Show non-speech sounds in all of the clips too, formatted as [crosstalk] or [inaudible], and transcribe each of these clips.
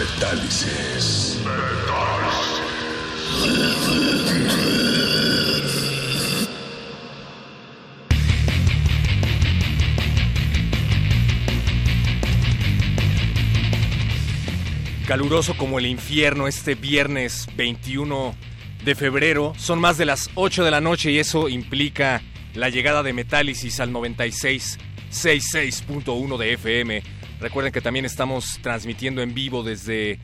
Metálisis. caluroso como el infierno este viernes 21 de febrero. Son más de las 8 de la noche y eso implica la llegada de Metálisis al 96.66.1 de FM. Recuerden que también estamos transmitiendo en vivo desde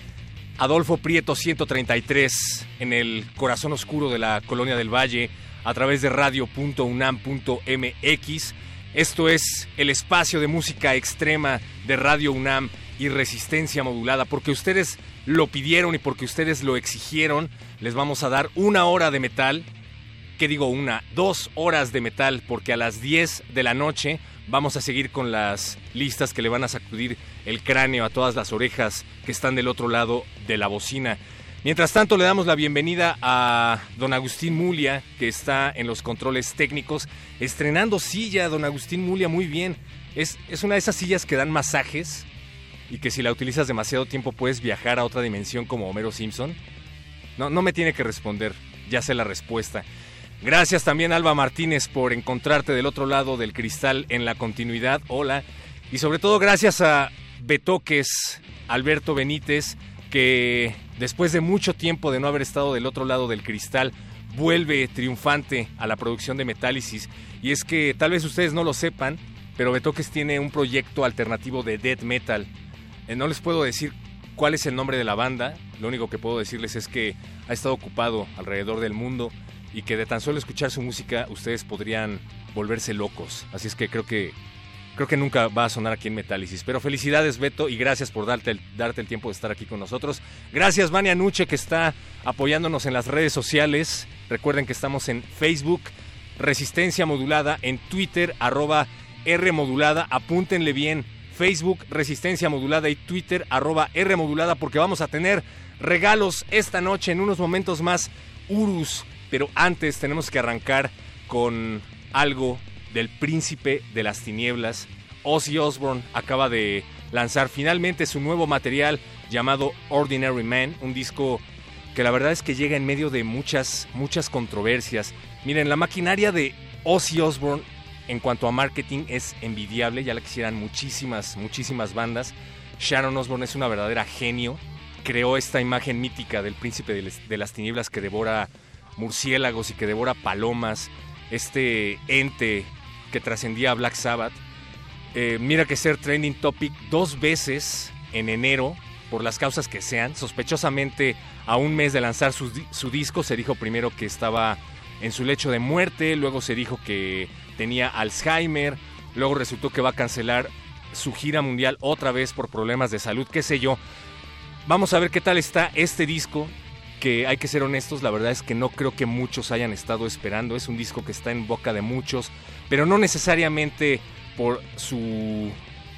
Adolfo Prieto 133 en el corazón oscuro de la Colonia del Valle a través de radio.unam.mx. Esto es el espacio de música extrema de Radio UNAM y resistencia modulada, porque ustedes lo pidieron y porque ustedes lo exigieron, les vamos a dar una hora de metal. ¿Qué digo una? Dos horas de metal, porque a las 10 de la noche vamos a seguir con las listas que le van a sacudir el cráneo a todas las orejas que están del otro lado de la bocina. Mientras tanto, le damos la bienvenida a don Agustín Mulia, que está en los controles técnicos, estrenando silla, don Agustín Mulia, muy bien. Es, es una de esas sillas que dan masajes y que si la utilizas demasiado tiempo puedes viajar a otra dimensión como Homero Simpson? No, no me tiene que responder, ya sé la respuesta. Gracias también Alba Martínez por encontrarte del otro lado del cristal en la continuidad. Hola. Y sobre todo gracias a Betoques, Alberto Benítez, que después de mucho tiempo de no haber estado del otro lado del cristal, vuelve triunfante a la producción de Metálisis. Y es que tal vez ustedes no lo sepan, pero Betoques tiene un proyecto alternativo de death metal eh, no les puedo decir cuál es el nombre de la banda, lo único que puedo decirles es que ha estado ocupado alrededor del mundo y que de tan solo escuchar su música ustedes podrían volverse locos. Así es que creo que creo que nunca va a sonar aquí en Metálisis. Pero felicidades, Beto, y gracias por darte el, darte el tiempo de estar aquí con nosotros. Gracias, Vania Nuche, que está apoyándonos en las redes sociales. Recuerden que estamos en Facebook, Resistencia Modulada, en Twitter, arroba R Modulada. Apúntenle bien. Facebook Resistencia Modulada y Twitter arroba R Modulada porque vamos a tener regalos esta noche en unos momentos más Urus. Pero antes tenemos que arrancar con algo del príncipe de las tinieblas. Ozzy Osbourne acaba de lanzar finalmente su nuevo material llamado Ordinary Man, un disco que la verdad es que llega en medio de muchas, muchas controversias. Miren, la maquinaria de Ozzy Osbourne en cuanto a marketing es envidiable, ya la quisieran muchísimas, muchísimas bandas. Sharon Osbourne es una verdadera genio, creó esta imagen mítica del príncipe de las tinieblas que devora murciélagos y que devora palomas, este ente que trascendía a Black Sabbath. Eh, mira que ser trending topic dos veces en enero, por las causas que sean, sospechosamente a un mes de lanzar su, su disco, se dijo primero que estaba en su lecho de muerte, luego se dijo que tenía Alzheimer, luego resultó que va a cancelar su gira mundial otra vez por problemas de salud, qué sé yo. Vamos a ver qué tal está este disco, que hay que ser honestos, la verdad es que no creo que muchos hayan estado esperando, es un disco que está en boca de muchos, pero no necesariamente por su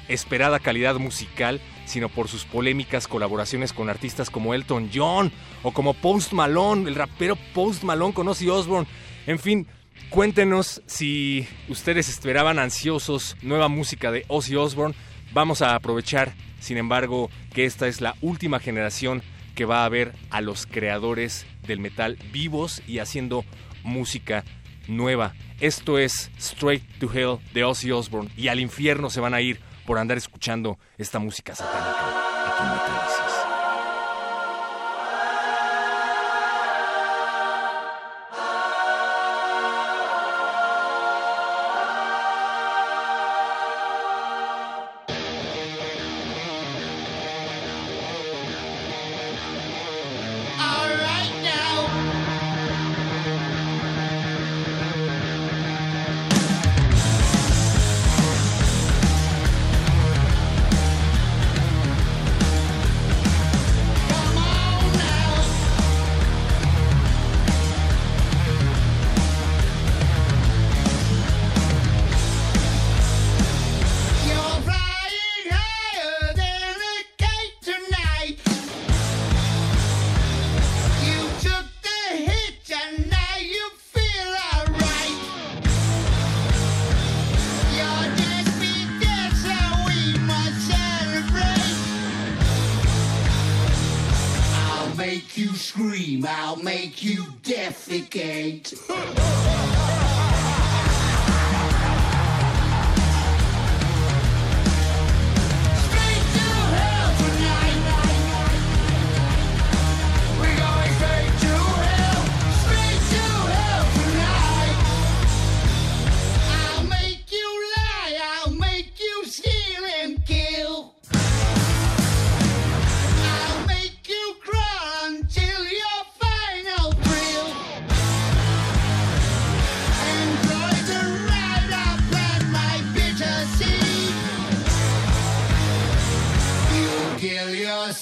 esperada calidad musical, sino por sus polémicas colaboraciones con artistas como Elton John o como Post Malone, el rapero Post Malone con Ozzy Osbourne. En fin, cuéntenos si ustedes esperaban ansiosos nueva música de Ozzy Osbourne. Vamos a aprovechar, sin embargo, que esta es la última generación que va a ver a los creadores del metal vivos y haciendo música nueva. Esto es Straight to Hell de Ozzy Osbourne y al infierno se van a ir por andar escuchando esta música satánica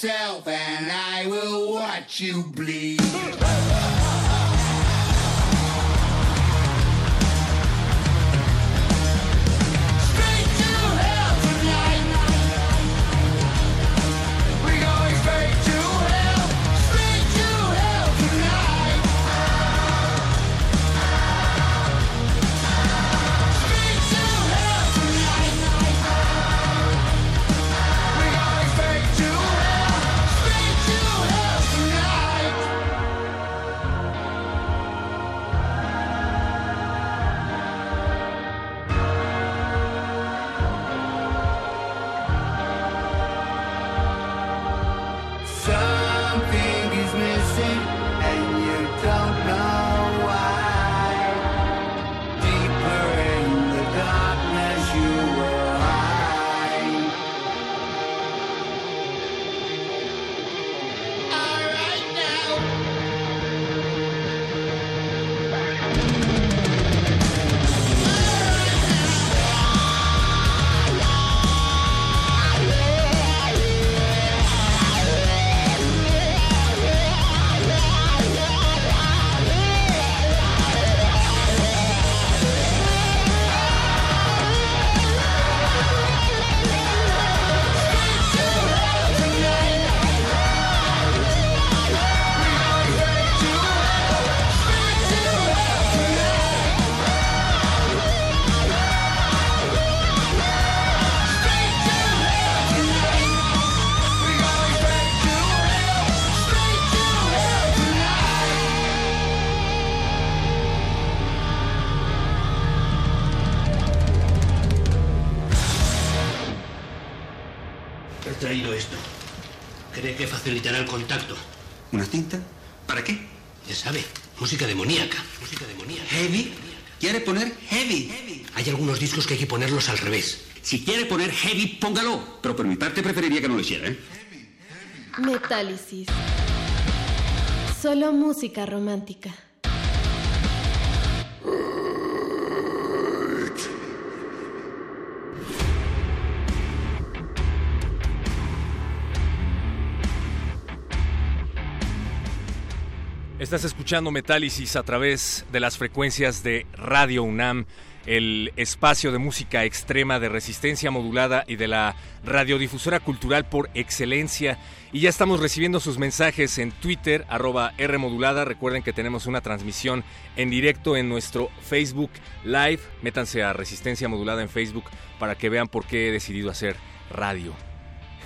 yourself and I will watch you bleed. Al revés. Si quiere poner heavy, póngalo. Pero por mi parte preferiría que no lo hiciera, ¿eh? Metálisis. Solo música romántica. Estás escuchando Metálisis a través de las frecuencias de Radio UNAM el espacio de música extrema de resistencia modulada y de la radiodifusora cultural por excelencia. Y ya estamos recibiendo sus mensajes en Twitter, arroba Rmodulada. Recuerden que tenemos una transmisión en directo en nuestro Facebook Live. Métanse a Resistencia Modulada en Facebook para que vean por qué he decidido hacer radio.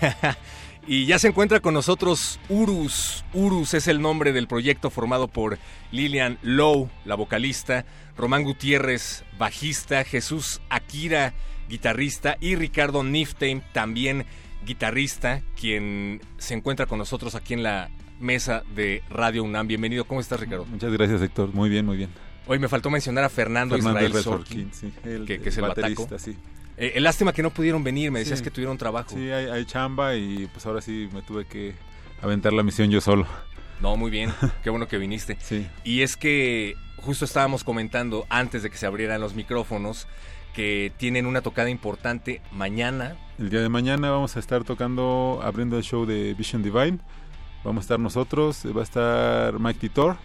[laughs] Y ya se encuentra con nosotros Urus. Urus es el nombre del proyecto formado por Lilian Lowe, la vocalista, Román Gutiérrez, bajista, Jesús Akira, guitarrista, y Ricardo Niftein, también guitarrista, quien se encuentra con nosotros aquí en la mesa de Radio UNAM. Bienvenido, ¿cómo estás Ricardo? Muchas gracias Héctor, muy bien, muy bien. Hoy me faltó mencionar a Fernando, Fernando Israel Sorkin, Sorkin, sí, el- que, que es el baterista, bataco. sí. Eh, lástima que no pudieron venir, me decías Sí. que tuvieron trabajo. Sí, hay, hay chamba y pues ahora sí me tuve que aventar la misión yo solo. No, muy bien, qué bueno que viniste. Sí. Y es que justo estábamos comentando antes de que se abrieran los micrófonos que tienen una tocada importante mañana. El día de mañana vamos a estar tocando, abriendo el show de Vision Divine. Vamos a estar nosotros, eh, va a estar Mike Titor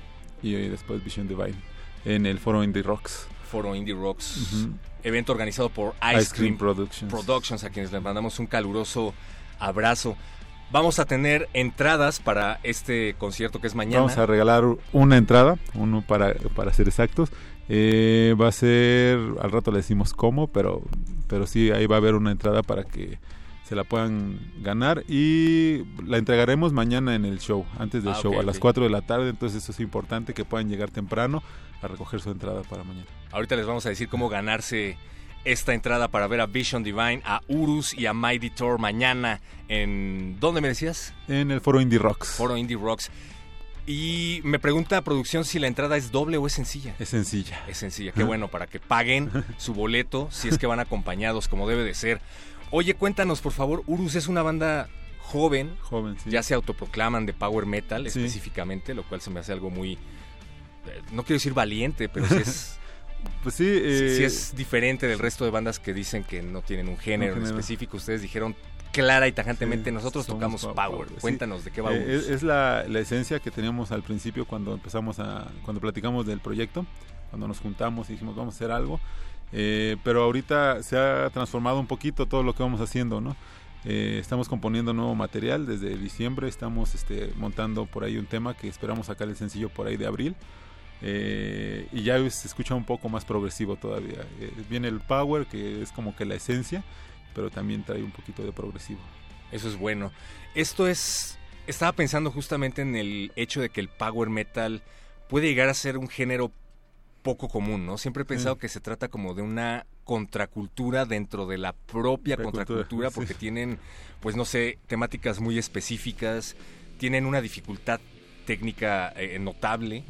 y eh, después Vision Divine en el foro Indie Rocks. Foro Indie Rocks. Evento organizado por Ice, Ice Cream Cream, Productions. Productions, a quienes les mandamos un caluroso abrazo. Vamos a tener entradas para este concierto que es mañana. Vamos a regalar una entrada, uno para, para ser exactos. Eh, va a ser, al rato le decimos cómo, pero, pero sí, ahí va a haber una entrada para que se la puedan ganar y la entregaremos mañana en el show, antes del Ah, show, a las ok. 4 de la tarde, entonces eso es importante que puedan llegar temprano a recoger su entrada para mañana. Ahorita les vamos a decir cómo ganarse esta entrada para ver a Vision Divine, a Urus y a Mighty Thor mañana en... ¿Dónde me decías? En el foro Indie Rocks. Foro Indie Rocks. Y me pregunta producción si la entrada es doble o es sencilla. Es sencilla. Es sencilla, qué [laughs] bueno, para que paguen su boleto si es que van acompañados como debe de ser. Oye, cuéntanos por favor, Urus es una banda joven, Joven, sí. ya se autoproclaman de power metal Sí. específicamente, lo cual se me hace algo muy, eh, no quiero decir valiente, pero sí es, [laughs] Pues sí, eh, sí es diferente del resto de bandas que dicen que no tienen un género, específico. Ustedes dijeron clara y tajantemente, nosotros tocamos power. Cuéntanos de qué va Eh, Urus. es, es la, la esencia que teníamos al principio cuando empezamos a cuando platicamos del proyecto cuando nos juntamos y dijimos vamos a hacer algo Eh, pero ahorita se ha transformado un poquito todo lo que vamos haciendo no Eh, estamos componiendo nuevo material desde diciembre estamos este, montando por ahí un tema que esperamos sacar el sencillo por ahí de abril Eh, y ya se escucha un poco más progresivo todavía viene el power que es como que la esencia pero también trae un poquito de progresivo Eso es bueno. Esto es. Estaba pensando justamente en el hecho de que el power metal puede llegar a ser un género poco común, ¿no? Siempre he pensado Sí. que se trata como de una contracultura dentro de la propia La cultura, contracultura, sí. porque tienen, pues no sé, temáticas muy específicas, tienen una dificultad técnica eh, notable.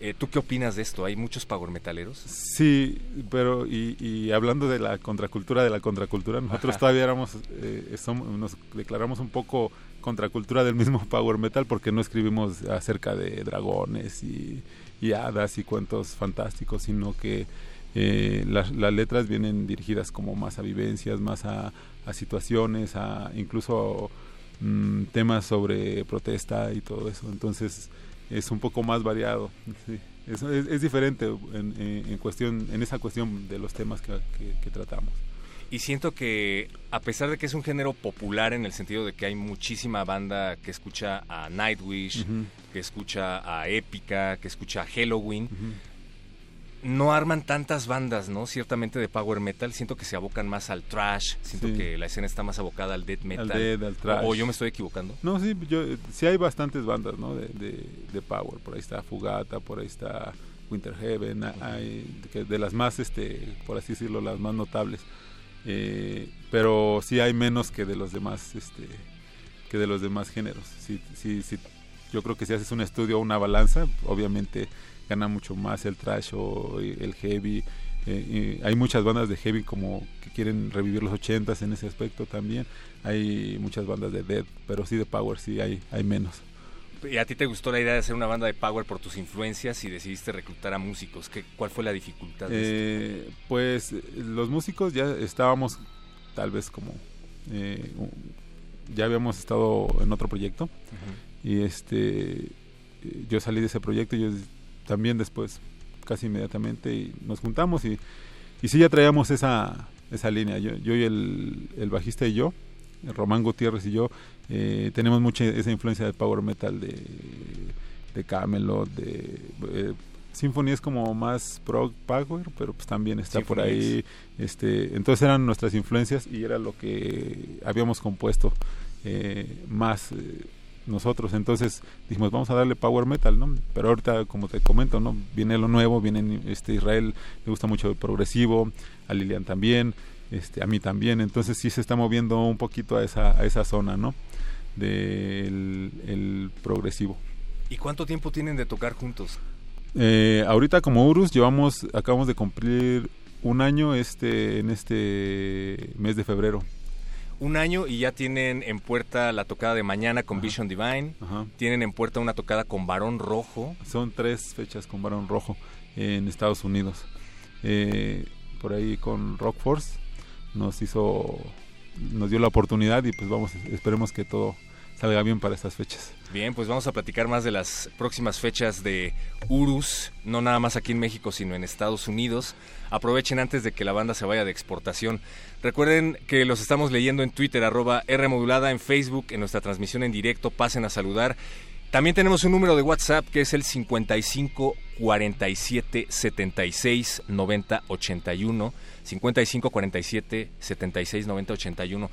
Eh, ¿Tú qué opinas de esto? ¿Hay muchos power metaleros? Sí, pero y, y hablando de la contracultura de la contracultura, nosotros Ajá. todavía éramos, eh, somos- nos declaramos un poco contracultura del mismo [laughs] power metal porque no escribimos acerca de dragones y, y hadas y cuentos fantásticos, sino que eh, las, letras vienen dirigidas como más a vivencias, más a, situaciones, a incluso mm, temas sobre protesta y todo eso. Entonces es un poco más variado. sí. Es, es- es diferente en, cuestión, en esa cuestión de los temas que tratamos. Y siento que, a pesar de que es un género popular en el sentido de que hay muchísima banda que escucha a Nightwish, que escucha a Épica, que escucha a Halloween, no arman tantas bandas, ¿no? Ciertamente de power metal. Siento que se abocan más al trash. Siento Sí. que la escena está más abocada al death metal. death, al thrash. O, o yo me estoy equivocando. No, sí, yo, sí hay bastantes bandas ¿no? de, de, de power. Por ahí está Fugata, por ahí está Winter Heaven, hay, de las más, este, por así decirlo, las más notables. Eh, pero sí hay menos que de los demás, este, que de los demás géneros. Sí, sí, sí, yo creo que si haces un estudio o una balanza, obviamente gana mucho más el trash o el heavy. Eh, y hay muchas bandas de heavy como que quieren revivir los ochentas en ese aspecto también. Hay muchas bandas de death, pero sí de power sí hay, hay menos. ¿Y a ti te gustó la idea de hacer una banda de power por tus influencias y decidiste reclutar a músicos? ¿Qué, ¿Cuál fue la dificultad? de esto? Eh, pues eh, los músicos ya estábamos tal vez como eh, ya habíamos estado en otro proyecto y este yo salí de ese proyecto y ellos también después casi inmediatamente y nos juntamos y y sí ya traíamos esa, esa línea. Yo, yo y el, el bajista y yo, Román Gutiérrez y yo, eh, tenemos mucha esa influencia de power metal de, de Camelot, de eh, Symphony es como más prog power, pero pues también está por ahí. Este, entonces eran nuestras influencias y era lo que habíamos compuesto eh, más eh, nosotros. Entonces dijimos, vamos a darle power metal, ¿no? Pero ahorita, como te comento, ¿no? Viene lo nuevo, viene este Israel, le gusta mucho el progresivo, a Lilian también, este, a mí también. Entonces sí se está moviendo un poquito a esa, a esa zona, ¿no? Del el progresivo. ¿Y cuánto tiempo tienen de tocar juntos? Eh, ahorita como Urus llevamos, acabamos de cumplir un año este en este mes de febrero. Un año y ya tienen en puerta la tocada de mañana con Vision Divine. Ajá. Tienen en puerta una tocada con Barón Rojo. Son tres fechas con Barón Rojo en Estados Unidos. Eh, por ahí con Rock Force nos hizo, nos dio la oportunidad y pues vamos, esperemos que todo salga bien para estas fechas. Bien, pues vamos a platicar más de las próximas fechas de Urus, no nada más aquí en México, sino en Estados Unidos. Aprovechen antes de que la banda se vaya de exportación. Recuerden que los estamos leyendo en Twitter, arroba Rmodulada, en Facebook, en nuestra transmisión en directo, pasen a saludar. También tenemos un número de WhatsApp que es el 55 47 76 90 81. 55 47 76 90 81.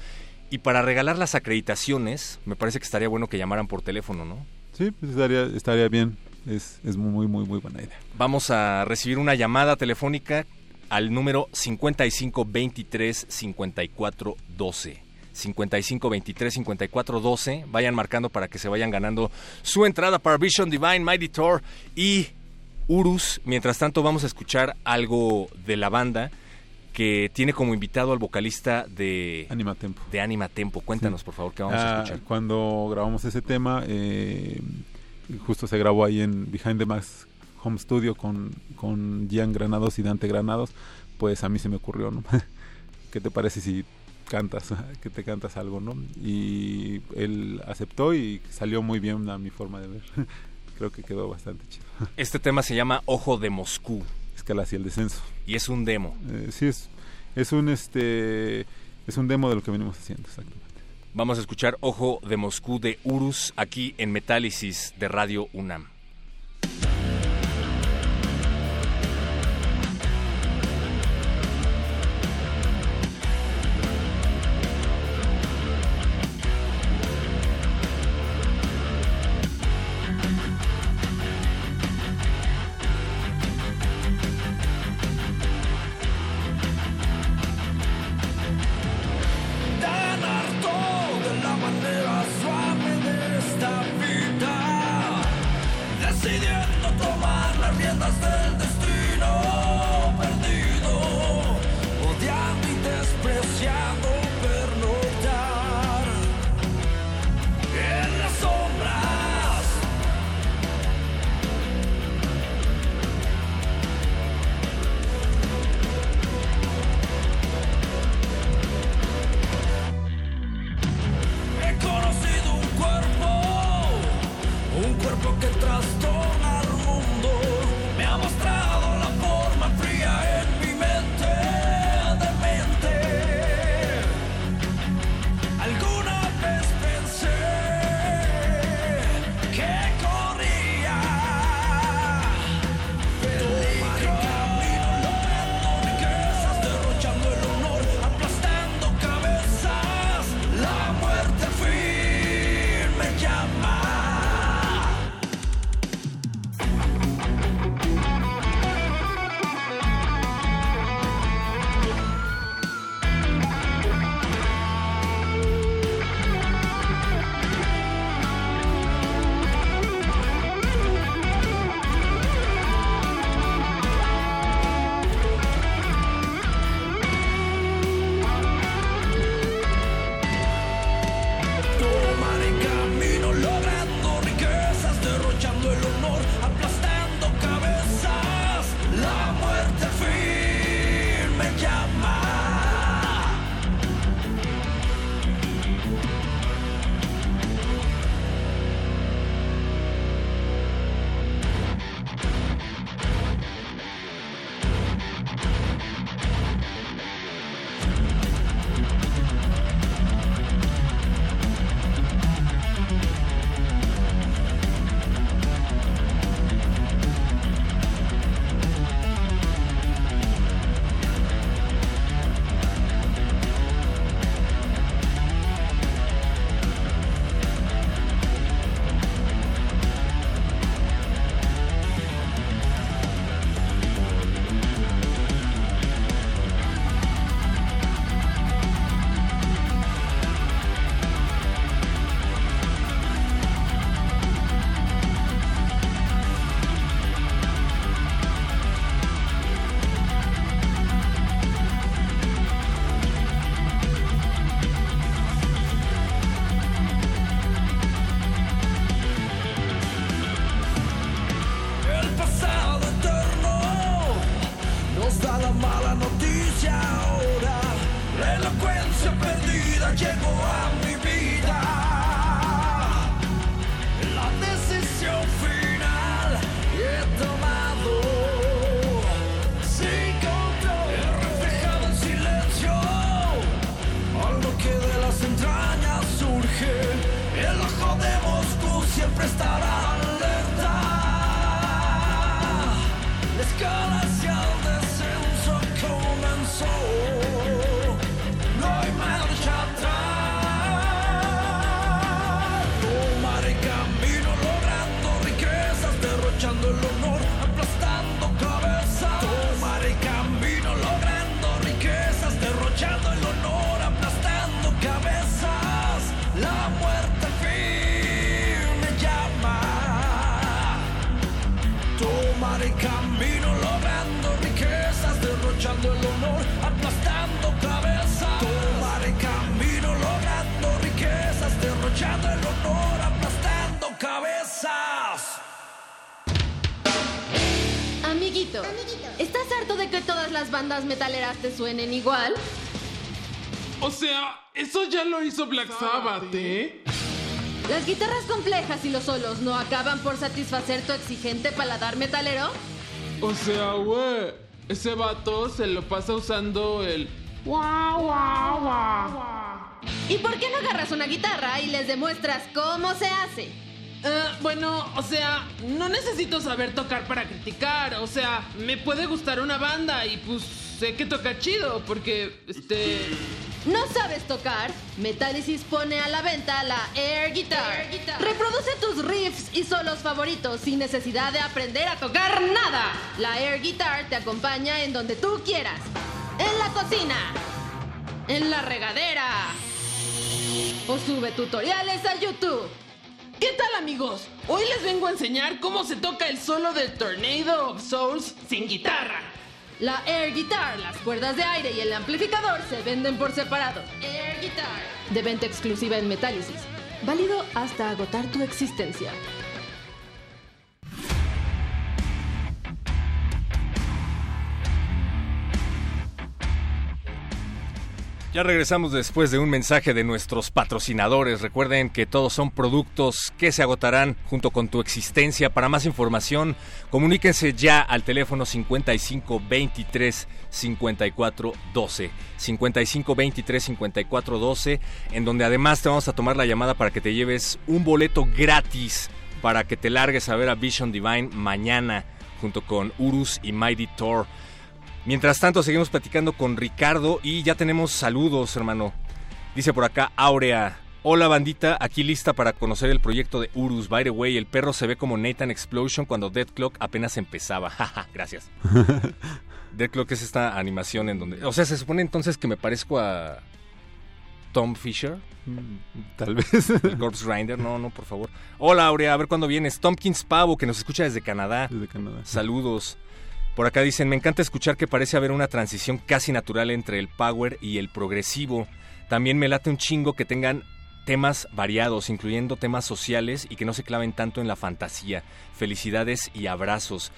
Y para regalar las acreditaciones, me parece que estaría bueno que llamaran por teléfono, ¿no? Sí, pues estaría, estaría bien. Es, es muy, muy, muy buena idea. Vamos a recibir una llamada telefónica al número 55 23 54 12. 55 23 54 12. Vayan marcando para que se vayan ganando su entrada para Vision Divine, Mighty Thor y Urus. Mientras tanto, vamos a escuchar algo de la banda que tiene como invitado al vocalista de Anima Tempo. De Anima Tempo. Cuéntanos, por favor, qué vamos Ah, a escuchar. Cuando grabamos ese tema, eh, justo se grabó ahí en Behind the Max Home Studio con, con Gian Granados y Dante Granados, pues a mí se me ocurrió, ¿no? [laughs] ¿Qué te parece si cantas, [laughs] que te cantas algo, ¿no? Y él aceptó y salió muy bien a mi forma de ver. [laughs] Creo que quedó bastante chido. Este tema se llama Ojo de Moscú Escala hacia el descenso. y es un demo. Eh, sí, es, es un este es un demo de lo que venimos haciendo, exactamente. Vamos a escuchar Ojo de Moscú de Urus aquí en Metálisis de Radio UNAM. Tomar las Amiguito, ¿estás harto de que todas las bandas metaleras te suenen igual? O sea, eso ya lo hizo Black Sabbath, ¿eh? ¿Las guitarras complejas y los solos no acaban por satisfacer tu exigente paladar metalero? O sea, güey, ese vato se lo pasa usando el... Guau, guau, guau. ¿Y por qué no agarras una guitarra y les demuestras cómo se hace? Eh, bueno, o sea, no necesito saber tocar para criticar. O sea, me puede gustar una banda y pues sé que toca chido porque, este... ¿No sabes tocar? Metallicis pone a la venta la Air Guitar. Reproduce tus riffs y solos favoritos sin necesidad de aprender a tocar nada. La Air Guitar te acompaña en donde tú quieras. En la cocina. En la regadera. O sube tutoriales a YouTube. ¿Qué tal amigos? Hoy les vengo a enseñar cómo se toca el solo de Tornado of Souls sin guitarra. La Air Guitar, las cuerdas de aire y el amplificador se venden por separado. Air Guitar. De venta exclusiva en Metálisis. Válido hasta agotar tu existencia. Ya regresamos después de un mensaje de nuestros patrocinadores. Recuerden que todos son productos que se agotarán junto con tu existencia. Para más información, comuníquense ya al teléfono 55 23 54 12. 55 23 54 12, en donde además te vamos a tomar la llamada para que te lleves un boleto gratis para que te largues a ver a Vision Divine mañana junto con Urus y Mighty Thor. Mientras tanto, seguimos platicando con Ricardo y ya tenemos saludos, hermano. Dice por acá Aurea. Hola bandita, aquí lista para conocer el proyecto de Urus. By the way, el perro se ve como Nathan Explosion cuando Dead Clock apenas empezaba. [laughs] Jaja, gracias. [laughs] Dead Clock es esta animación en donde... O sea, se supone entonces que me parezco a Tom Fisher. Tal vez. El Corpse Grinder, no, no, por favor. Hola Aurea, a ver cuándo vienes. Tompkins Pavo, que nos escucha desde Canadá. Desde Canadá. Saludos. Por acá dicen, me encanta escuchar que parece haber una transición casi natural entre el power y el progresivo. También me late un chingo que tengan temas variados, incluyendo temas sociales y que no se claven tanto en la fantasía. Felicidades y abrazos.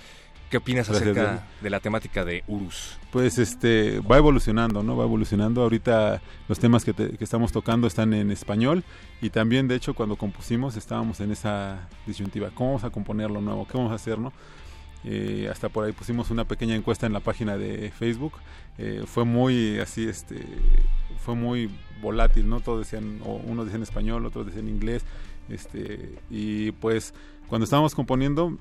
¿Qué opinas Gracias, acerca Dani. de la temática de Urus? Pues este va evolucionando, ¿no? Va evolucionando. Ahorita los temas que, te- que estamos tocando están en español y también, de hecho, cuando compusimos estábamos en esa disyuntiva. ¿Cómo vamos a componer lo nuevo? ¿Qué vamos a hacer, no? Eh, hasta por ahí pusimos una pequeña encuesta en la página de Facebook. Eh, fue muy así, este, fue muy volátil, ¿no? Todos decían, o unos decían español, otros decían inglés, este, y pues cuando estábamos componiendo,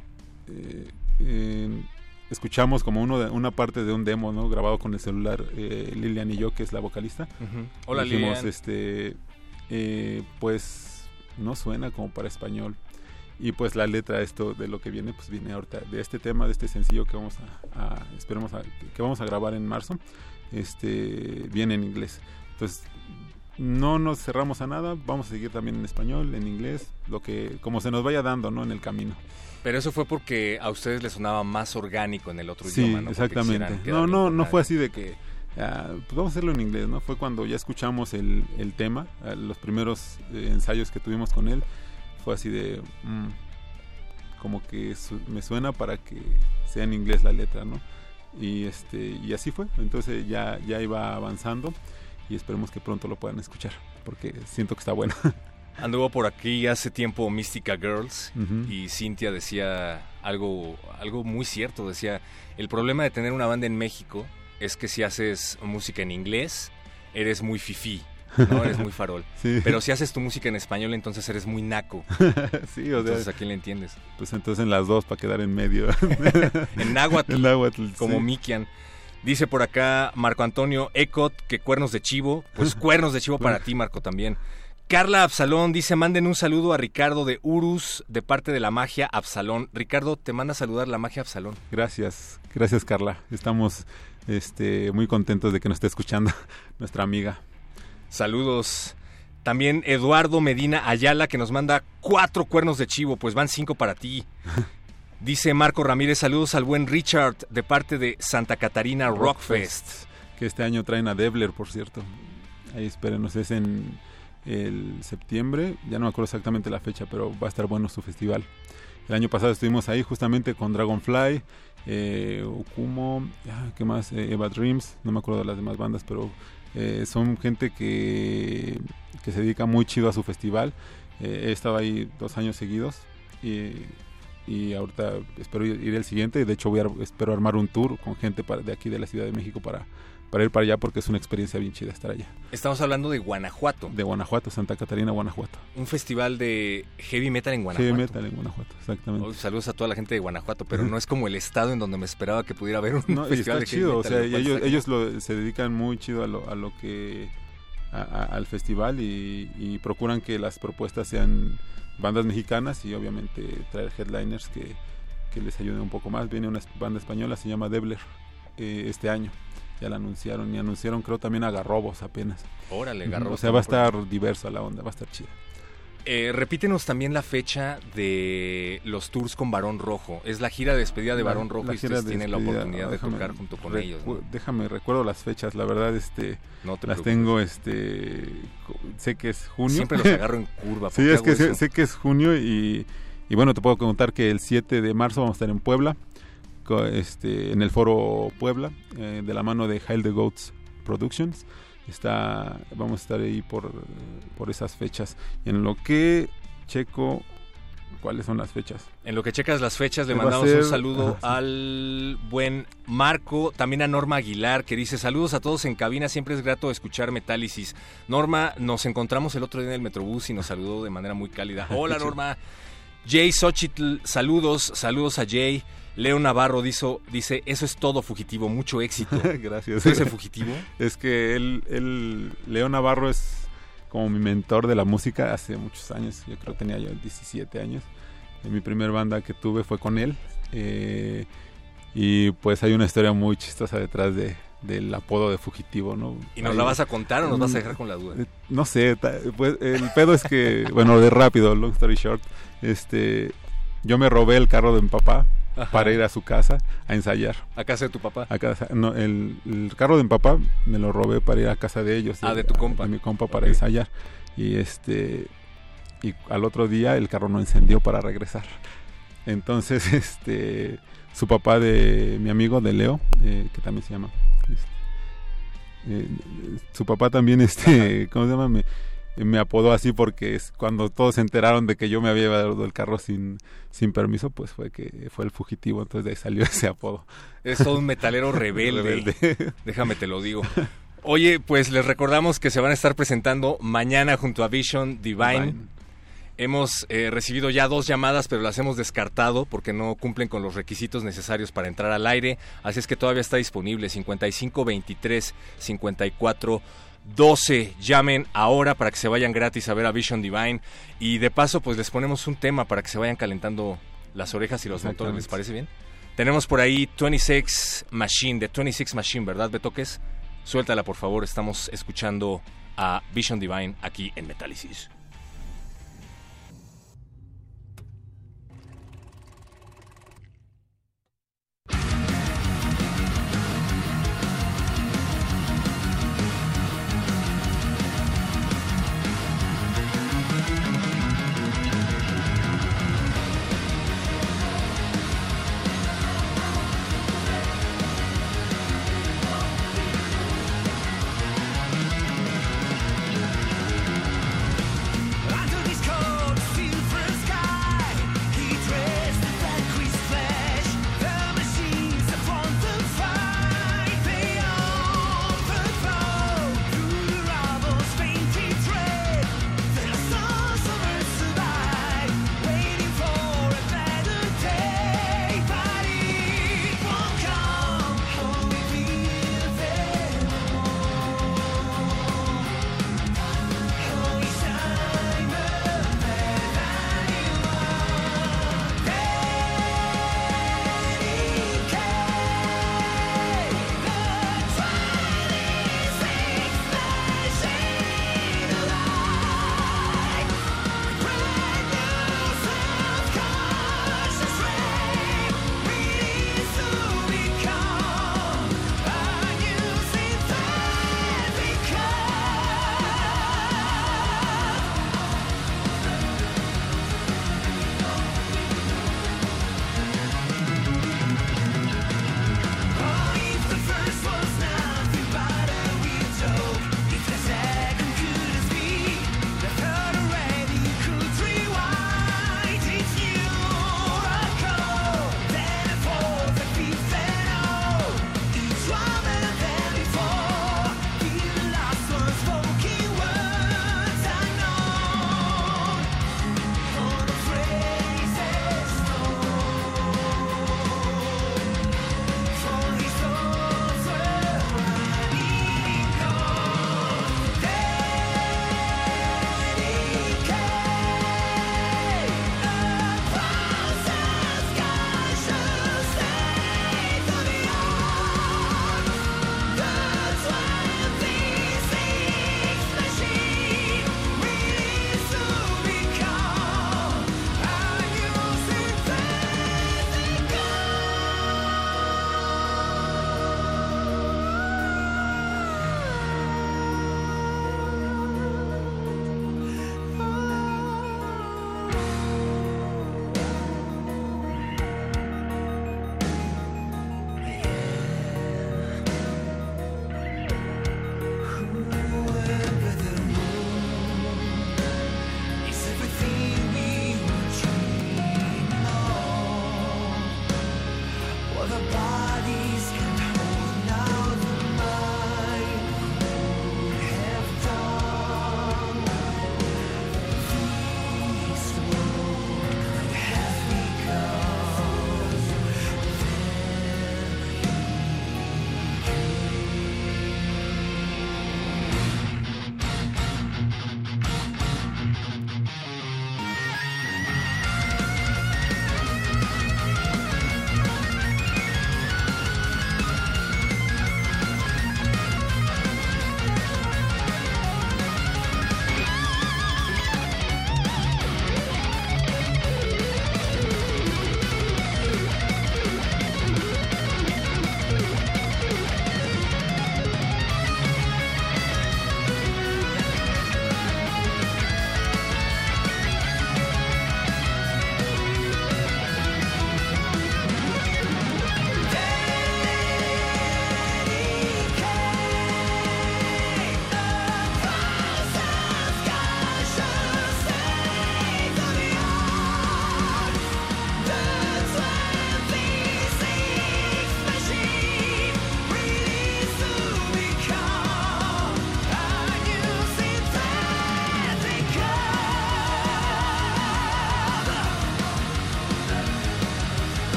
eh, escuchamos como uno de, una parte de un demo, ¿no? Grabado con el celular, eh, Lilian y yo, que es la vocalista. Ujú. Hola, Dijimos, Lilian. este, pues no suena como para español. Y pues la letra esto de lo que viene, pues viene ahorita de este tema, de este sencillo que vamos a, a- esperemos a- que vamos a grabar en marzo, este viene en inglés. Entonces no nos cerramos a nada, vamos a seguir también en español, en inglés, lo que como se nos vaya dando, ¿no? En el camino. Pero eso fue porque a ustedes les sonaba más orgánico en el otro Sí, idioma, ¿no? Exactamente. No, no, no fue así de que, ah, pues vamos a hacerlo en inglés, ¿no? Fue cuando ya escuchamos el, el tema, ah, los primeros eh, ensayos que tuvimos con él, fue así de, mm, como que su- me suena para que sea en inglés la letra, ¿no? y este y así fue entonces ya ya iba avanzando y esperemos que pronto lo puedan escuchar porque siento que está bueno [laughs] Anduvo por aquí hace tiempo Mystica Girls y Cintia decía algo, algo muy cierto. Decía, el problema de tener una banda en México es que si haces música en inglés, eres muy fifí, [laughs] ¿no? Eres muy farol. [laughs] Sí. Pero si haces tu música en español, entonces eres muy naco. [laughs] sí o sea Entonces, ¿a quién le entiendes? pues entonces en las dos para quedar en medio En náhuatl, En náhuatl, como sí. Mikian. Dice por acá Marco Antonio Ecot que cuernos de chivo. Pues cuernos de chivo para ti, Marco, también. Carla Absalón dice, manden un saludo a Ricardo de Urus de parte de la magia Absalón. Ricardo, te manda a saludar la magia Absalón. Gracias, gracias Carla. Estamos este, muy contentos de que nos esté escuchando nuestra amiga. Saludos. También Eduardo Medina Ayala que nos manda cuatro cuernos de chivo, pues van cinco para ti. [laughs] Dice Marco Ramírez, saludos al buen Richard de parte de Santa Catarina Rockfest. Que este año traen a Debler, por cierto. Ahí espérenos, es en el septiembre, ya no me acuerdo exactamente la fecha, pero va a estar bueno su festival. El año pasado estuvimos ahí justamente con Dragonfly, eh, Okumo, ah, ¿qué más? Eh, Eva Dreams, no me acuerdo de las demás bandas, pero eh, son gente que, que se dedica muy chido a su festival. Eh, he estado ahí dos años seguidos y, y ahorita espero ir, ir el siguiente. De hecho, voy a, espero armar un tour con gente de aquí de la Ciudad de México para, para ir para allá porque es una experiencia bien chida estar allá. Estamos hablando de Guanajuato, De Guanajuato, Santa Catarina, Guanajuato. un festival de heavy metal en Guanajuato. Heavy metal en Guanajuato, exactamente. Oh, saludos a toda la gente de Guanajuato, pero no es como el estado en donde me esperaba que pudiera haber un No, festival está de heavy chido, o metal, sea, y cual ellos, ellos lo- se dedican muy chido a lo, a lo que a- a- al festival y, y procuran que las propuestas sean bandas mexicanas y obviamente traer headliners que, que les ayuden un poco más. Viene una banda española, se llama Debler, eh, este año. Ya la anunciaron y anunciaron creo también a Garrobos apenas. Órale, Garrobos O sea, va a estar diversa la onda, va a estar chida. Eh, repítenos también la fecha de los tours con Barón Rojo. Es la gira de despedida de La- Barón Rojo y ustedes de tienen la oportunidad de tocar junto con ellos. ¿no? Déjame, recuerdo las fechas, la verdad, este, No te las preocupes. tengo, este, sé que es junio. Siempre los agarro en [laughs] curva. ¿por sí, es que sé, que es junio y, y bueno, te puedo contar que el 7 de marzo vamos a estar en Puebla, este, en el foro Puebla, eh, de la mano de Hail the Goats Productions. Está, vamos a estar ahí por, por esas fechas. En lo que checo, ¿cuáles son las fechas? En lo que checas las fechas, le a mandamos ser- un saludo Ajá, al buen Marco, también a Norma Aguilar, que dice saludos a todos en cabina, siempre es grato escuchar Metálisis. Norma, nos encontramos el otro día en el Metrobús y nos saludó de manera muy cálida. [laughs] Hola. Norma. Jay Xochitl, saludos, saludos a Jay. Leo Navarro dice, dice, eso es todo, fugitivo, mucho éxito. [laughs] Gracias. ¿Tú eres fugitivo? [laughs] Es que él, él, Leo Navarro es como mi mentor de la música hace muchos años. Yo creo que tenía yo 17 años. Y mi primer banda que tuve fue con él. Eh, y pues hay una historia muy chistosa detrás de, del apodo de fugitivo, ¿no? ¿Y nos Ahí- la vas a contar o nos vas a Mm, dejar con la duda? eh, No sé, pues el pedo es que, [laughs] bueno, de rápido, long story short, este, yo me robé el carro de mi papá Ajá. para ir a su casa a ensayar. ¿A casa de tu papá? A casa, no, el, el carro de mi papá me lo robé para ir a casa de ellos. Ah, de tu compa. De mi compa para ensayar. Y este y al otro día el carro no encendió para regresar. Entonces, [laughs] este su papá de mi amigo de Leo, eh, que también se llama. este, eh, su papá también, [laughs] este, ¿cómo se llama? Me, me apodó así porque es cuando todos se enteraron de que yo me había llevado el carro sin, sin permiso, pues fue que fue el fugitivo, entonces de ahí salió [laughs] ese apodo. Es todo un metalero rebelde. Rebelde. [laughs] Déjame te lo digo. Oye, pues les recordamos que se van a estar presentando mañana junto a Vision Divine. Divine. Hemos eh, recibido ya dos llamadas, pero las hemos descartado porque no cumplen con los requisitos necesarios para entrar al aire. Así es que todavía está disponible 55 23 54 12. Llamen ahora para que se vayan gratis a ver a Vision Divine. Y de paso, pues les ponemos un tema para que se vayan calentando las orejas y los motores. ¿Les parece bien? Tenemos por ahí 26 Machine, de 26 Machine, ¿verdad, Betoques? Suéltala, por favor. Estamos escuchando a Vision Divine aquí en Metálisis.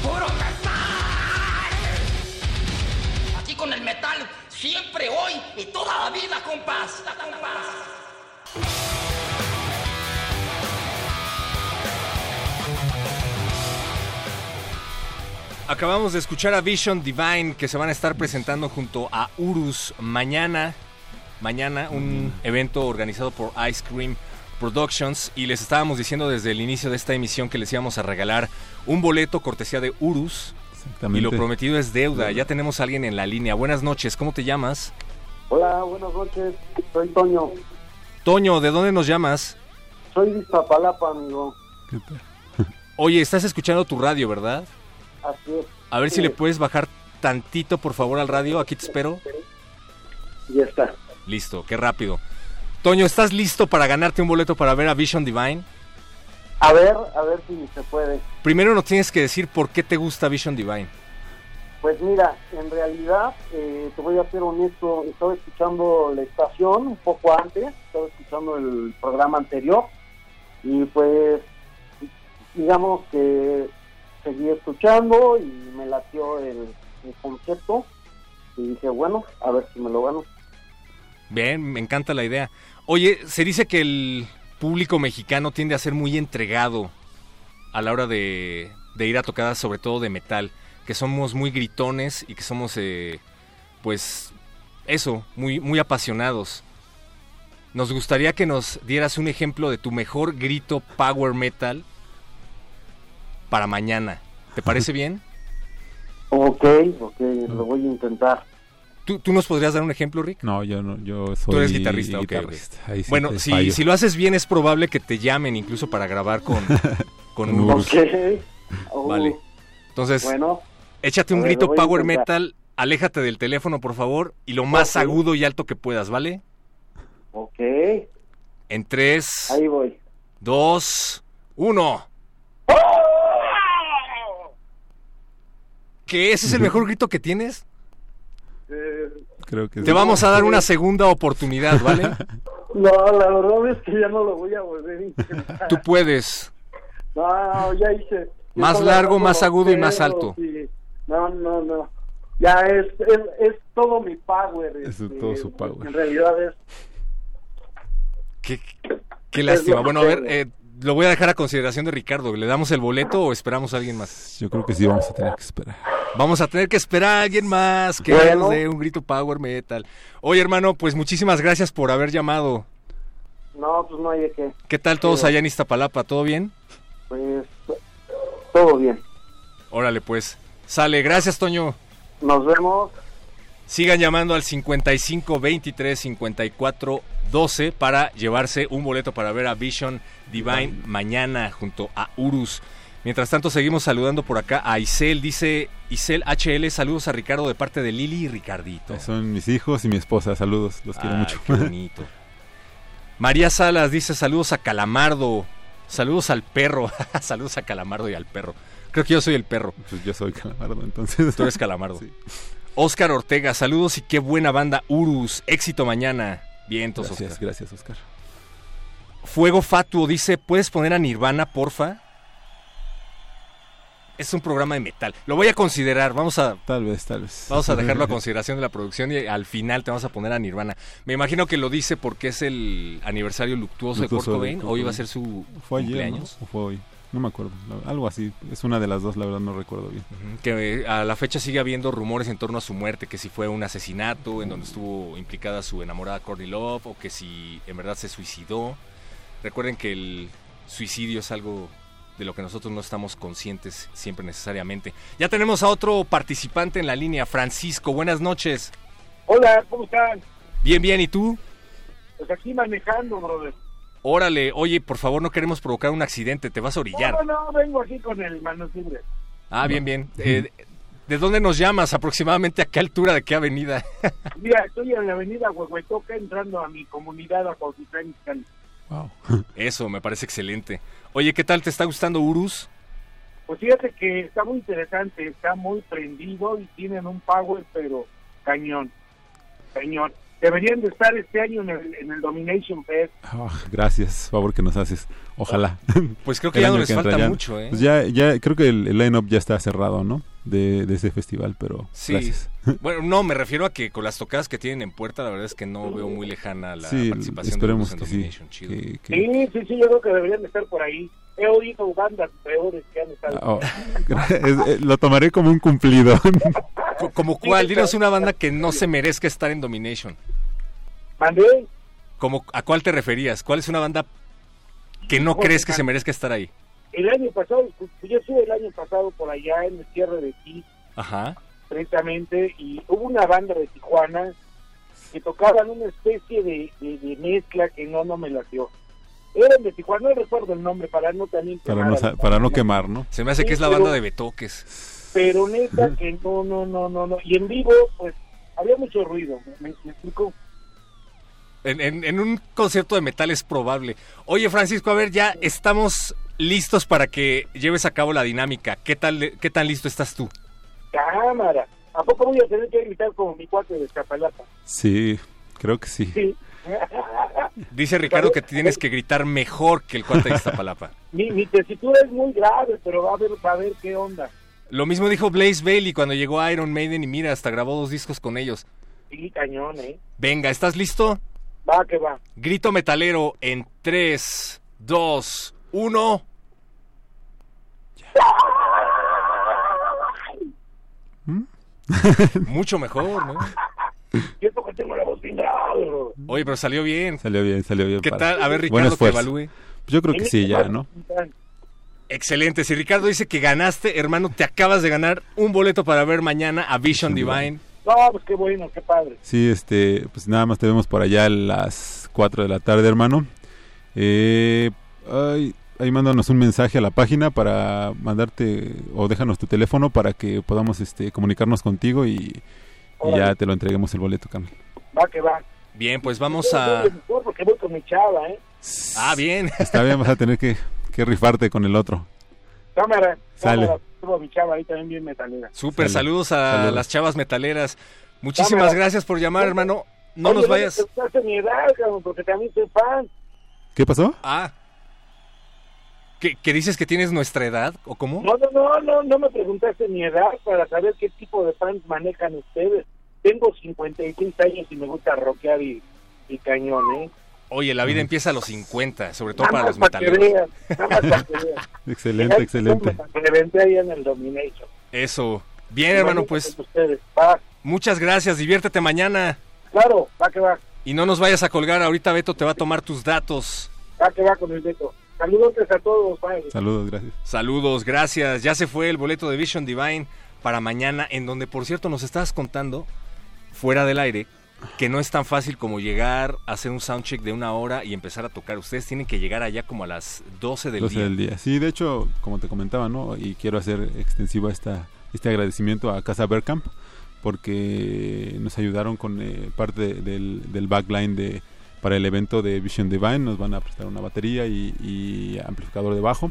¡Puro metal! Aquí con el metal, siempre, hoy y toda la vida, compás. compás. Acabamos de escuchar a Vision Divine que se van a estar presentando junto a Urus mañana. Mañana, un evento organizado por Ice Cream Productions. Y les estábamos diciendo desde el inicio de esta emisión que les íbamos a regalar un boleto cortesía de Urus. Y lo prometido es deuda. Ya tenemos a alguien en la línea. Buenas noches, ¿cómo te llamas? Hola, buenas noches. Soy Toño. Toño, ¿de dónde nos llamas? Soy de Iztapalapa, amigo. Oye, estás escuchando tu radio, ¿verdad? Así es. A ver si le puedes bajar tantito, por favor, al radio. Aquí te espero. Ya está. Listo, qué rápido. Toño, ¿estás listo para ganarte un boleto para ver a Vision Divine? A ver, a ver si se puede. Primero nos tienes que decir por qué te gusta Vision Divine. Pues mira, en realidad, eh, te voy a ser honesto, estaba escuchando la estación un poco antes, estaba escuchando el programa anterior y pues digamos que seguí escuchando y me latió el, el concepto y dije, bueno, a ver si me lo gano. Bien, me encanta la idea. Oye, se dice que el público mexicano tiende a ser muy entregado a la hora de, de ir a tocadas, sobre todo de metal, que somos muy gritones y que somos, eh, pues, eso, muy, muy apasionados. Nos gustaría que nos dieras un ejemplo de tu mejor grito power metal para mañana. ¿Te parece [laughs] bien? Ok, ok, lo voy a intentar. ¿Tú, tú nos podrías dar un ejemplo, Rick? No, yo no, yo soy Tú eres guitarrista, guitarrista. Ahí sí bueno, si, si lo haces bien es probable que te llamen incluso para grabar con, [laughs] con. Ok. Oh, Vale. Entonces, Bueno, échate un ver, grito power metal, aléjate del teléfono, por favor, y lo más agudo y alto que puedas, ¿vale? ok, En 3, ahí voy. 2, 1. ¿Qué? ¿Ese es el mejor grito que tienes? Creo que Te sí. vamos a dar una segunda oportunidad, ¿vale? [laughs] No, la verdad es que ya no lo voy a volver a intentar. Tú puedes. No, ya hice. Más largo, más agudo y más alto. y- No, no, no. Ya es, es, es todo mi power. Es este, todo su power. En realidad es. Qué, qué lástima. Bueno, a ver, eh, lo voy a dejar a consideración de Ricardo. ¿Le damos el boleto o esperamos a alguien más? Yo creo que sí vamos a tener que esperar. Vamos a tener que esperar a alguien más que Bueno. nos dé un grito power metal. Oye, hermano, pues muchísimas gracias por haber llamado. No, pues no hay de qué. ¿Qué tal todos allá en Iztapalapa? ¿Todo bien? Pues todo bien. Órale, pues. Sale, gracias, Toño. Nos vemos. Sigan llamando al 55 23 54 12 para llevarse un boleto para ver a Vision Divine mañana junto a Urus. Mientras tanto, seguimos saludando por acá a Isel. Dice Isel HL, saludos a Ricardo de parte de Lili y Ricardito. Son mis hijos y mi esposa. Saludos, los quiero Ay, mucho. qué bonito. María Salas dice saludos a Calamardo. Saludos al perro. [laughs] saludos a Calamardo y al perro. Creo que yo soy el perro. Pues yo soy Calamardo, entonces. Tú eres Calamardo. [laughs] Sí. Oscar Ortega, saludos y qué buena banda Urus. Éxito mañana. Vientos, Gracias, Oscar. gracias, Oscar. Fuego Fatuo dice, ¿puedes poner a Nirvana, porfa? Es un programa de metal. Lo voy a considerar. Vamos a, Tal vez, tal vez. vamos a dejarlo a [laughs] consideración de la producción y al final te vamos a poner a Nirvana. Me imagino que lo dice porque es el aniversario luctuoso, Luctuoso de Kurt Cobain. Hoy va a ser su Fue ayer, ¿no? cumpleaños. ¿O fue hoy? No me acuerdo. la- Algo así. Es una de las dos, la verdad no recuerdo bien. Que eh, a la fecha sigue habiendo rumores en torno a su muerte, que si fue un asesinato en donde estuvo implicada su enamorada Courtney Love o que si en verdad se suicidó. Recuerden que el suicidio es algo de lo que nosotros no estamos conscientes siempre necesariamente. Ya tenemos a otro participante en la línea, Francisco. Buenas noches. Hola, ¿cómo están? Bien, bien. ¿Y tú? Pues aquí manejando, brother. Órale, oye, por favor, no queremos provocar un accidente, te vas a orillar. No, no, no, vengo aquí con el manos libres. Ah, bien, bien. Eh, ¿De dónde nos llamas? ¿Aproximadamente a qué altura de qué avenida? [laughs] Mira, estoy en la avenida Huehuetoca entrando a mi comunidad a Cuautitlán. Wow. Eso, me parece excelente. Oye, ¿qué tal te está gustando Urus? Pues fíjate que está muy interesante, está muy prendido y tienen un power, pero cañón, cañón. Deberían de estar este año en el, en el Domination Fest. Ah, gracias, favor que nos haces. Ojalá. [laughs] Pues creo que El ya no les que entra falta ya- mucho, ¿eh? pues ya, ya creo que el, el line-up ya está cerrado, ¿no? De, de ese festival, pero Sí. gracias. [laughs] Bueno, no, me refiero a que con las tocadas que tienen en puerta, la verdad es que no veo muy lejana la sí, participación esperemos de que los sí. Domination. Chido. que- que- Sí, sí, sí, yo creo que deberían de estar por ahí. He oído bandas peores que han estado. Oh, [laughs] eh, lo tomaré como un cumplido. Co- ¿Como cuál? Dinos una banda que no se merezca estar en Domination. ¿Mandé? Como, ¿A cuál te referías? ¿Cuál es una banda que no crees que se merezca estar ahí? El año pasado, pues, yo estuve el año pasado por allá en el cierre de Kiss, Ajá. precisamente, y hubo una banda de Tijuana que tocaban una especie de, de- de mezcla que no, no me latió. Eran de Tijuana, no recuerdo el nombre, para no también para, quemar no, la para no quemar, ¿no? Se me hace que es la banda pero- de Betoques. Pero neta que no, no, no, no, no. Y en vivo, pues, había mucho ruido, ¿me, me explico? En, en- en un concierto de metal es probable. Oye, Francisco, a ver, ya estamos listos para que lleves a cabo la dinámica. ¿Qué tal, qué tan listo estás tú? Cámara. ¿A poco voy a tener que gritar como mi cuate de Chapalapa? Sí, creo que sí. Sí. [laughs] Dice Ricardo que tienes que gritar mejor que el cuate de Iztapalapa. [laughs] mi, mi tesitura es muy grave, pero va a ver, va a ver qué onda. Lo mismo dijo Blaze Bailey cuando llegó a Iron Maiden y mira, hasta grabó dos discos con ellos. Sí, cañón, ¿eh? Venga, ¿estás listo? Va, que va. Grito metalero en 3, 2, 1. Mucho mejor, ¿no? Que tengo la voz. Oye, pero salió bien. Salió bien, salió bien. ¿Qué para- tal? A ver, Ricardo, que evalúe. Pues yo creo que sí, ya, ¿no? Excelente. Si Ricardo dice que ganaste, hermano, te acabas de ganar un boleto para ver mañana a Vision Divine. No, pues qué bueno, qué padre. Sí, este, pues nada más te vemos por allá a las 4 de la tarde, hermano. Eh, ay, ahí mándanos un mensaje a la página para mandarte o déjanos tu teléfono para que podamos este, comunicarnos contigo y, ya te lo entreguemos el boleto, carnal. Va, que va. Bien, pues vamos a... Porque voy con mi chava, ¿eh? Ah, bien. Está bien, vas a tener que, que rifarte con el otro. Cámara. Sale. cámara. Mi chava ahí también bien metalera. Súper, Sale. saludos a Saludos. las chavas metaleras. Muchísimas Cámara. gracias por llamar, hermano. No Oye, nos vayas. me preguntaste mi edad, porque también soy fan. ¿Qué pasó? Ah. ¿Que, que dices que tienes nuestra edad? ¿O cómo? No, no, no, no, no me preguntaste mi edad para saber qué tipo de fans manejan ustedes. Tengo 56 años y me gusta rockear y, y cañón, ¿eh? Oye, la vida empieza a los 50, sobre todo para los más para que metaleros. [laughs] Excelente, excelente. Ahí en el Domination. Eso. Bien, hermano, pues muchas gracias. Diviértete mañana. claro, va que va, Y no nos vayas a colgar. Ahorita Beto te va a tomar tus datos. va que va con el Beto. Saludos a todos, bye. Saludos, gracias. Saludos, gracias. Ya se fue el boleto de Vision Divine para mañana, en donde, por cierto, nos estabas contando, fuera del aire, que no es tan fácil como llegar a hacer un soundcheck de una hora y empezar a tocar. Ustedes tienen que llegar allá como a las 12 del 12 día. del día. Sí, de hecho, como te comentaba, ¿no? Y quiero hacer extensivo esta, este agradecimiento a Casa Bergkamp porque nos ayudaron con eh, parte de- del, del backline de para el evento de Vision Divine. Nos van a prestar una batería y, y amplificador de bajo.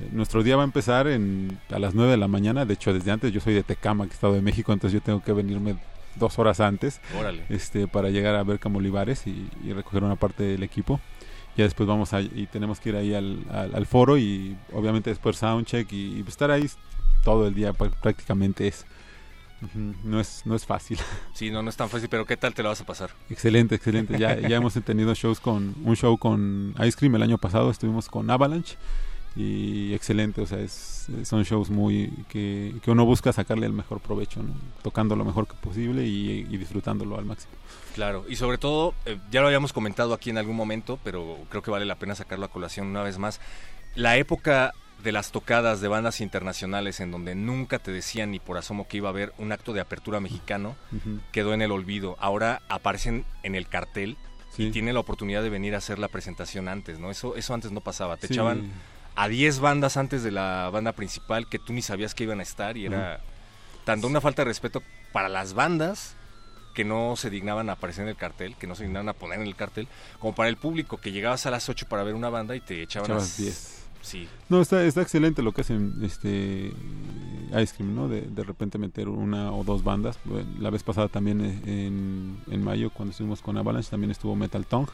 Eh, Nuestro día va a empezar en, a las 9 de la mañana. De hecho, desde antes yo soy de Tecama, que Estado de México, entonces yo tengo que venirme dos horas antes Órale. este para llegar a Berkham Olivares y, y recoger una parte del equipo. Ya después vamos a, y tenemos que ir ahí al, al- al foro y obviamente después soundcheck y, y estar ahí todo el día pr- prácticamente es no es no es fácil. [laughs] Sí, no, no es tan fácil, pero ¿qué tal te lo vas a pasar? excelente, excelente. Ya ya [laughs] hemos tenido shows con un show con Ice Cream el año pasado, estuvimos con Avalanche y excelente, o sea, es, son shows muy que, que uno busca sacarle el mejor provecho, ¿no? tocando lo mejor que posible y, y disfrutándolo al máximo. Claro, y sobre todo, eh, ya lo habíamos comentado aquí en algún momento, pero creo que vale la pena sacarlo a colación una vez más. La época de las tocadas de bandas internacionales en donde nunca te decían ni por asomo que iba a haber un acto de apertura mexicano, quedó en el olvido. Ahora aparecen en el cartel y Sí. tienen la oportunidad de venir a hacer la presentación antes, ¿no? Eso, eso antes no pasaba. Te Sí. echaban a 10 bandas antes de la banda principal que tú ni sabías que iban a estar y era tanto una falta de respeto para las bandas que no se dignaban a aparecer en el cartel, que no se dignaban a poner en el cartel, como para el público que llegabas a las 8 para ver una banda y te echaban Echabas las 10. Sí. No, está, está excelente lo que hacen este Ice Cream, ¿no? De, de repente meter una o dos bandas. La vez pasada también eh, en, en mayo, cuando estuvimos con Avalanche, también estuvo Metal Tongue.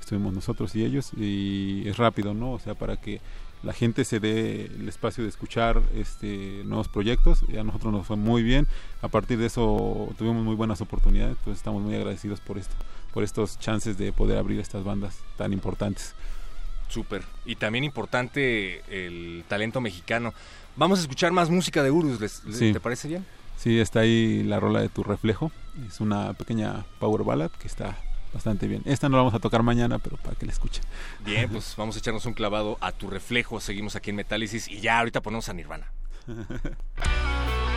Estuvimos nosotros y ellos. Y es rápido, ¿no? O sea, para que la gente se dé el espacio de escuchar este nuevos proyectos y a nosotros nos fue muy bien a partir de eso tuvimos muy buenas oportunidades entonces estamos muy agradecidos por esto por estos chances de poder abrir estas bandas tan importantes Súper. Y también importante el talento mexicano. Vamos a escuchar más música de Urus, ¿les, les- Sí. ¿te parece bien? Sí, está ahí la rola de Tu Reflejo. Es una pequeña power ballad que está bastante bien. Esta no la vamos a tocar mañana, pero para que la escuchen. Bien, pues vamos a echarnos un clavado a tu reflejo. Seguimos aquí en Metálisis y ya ahorita ponemos a Nirvana. [laughs]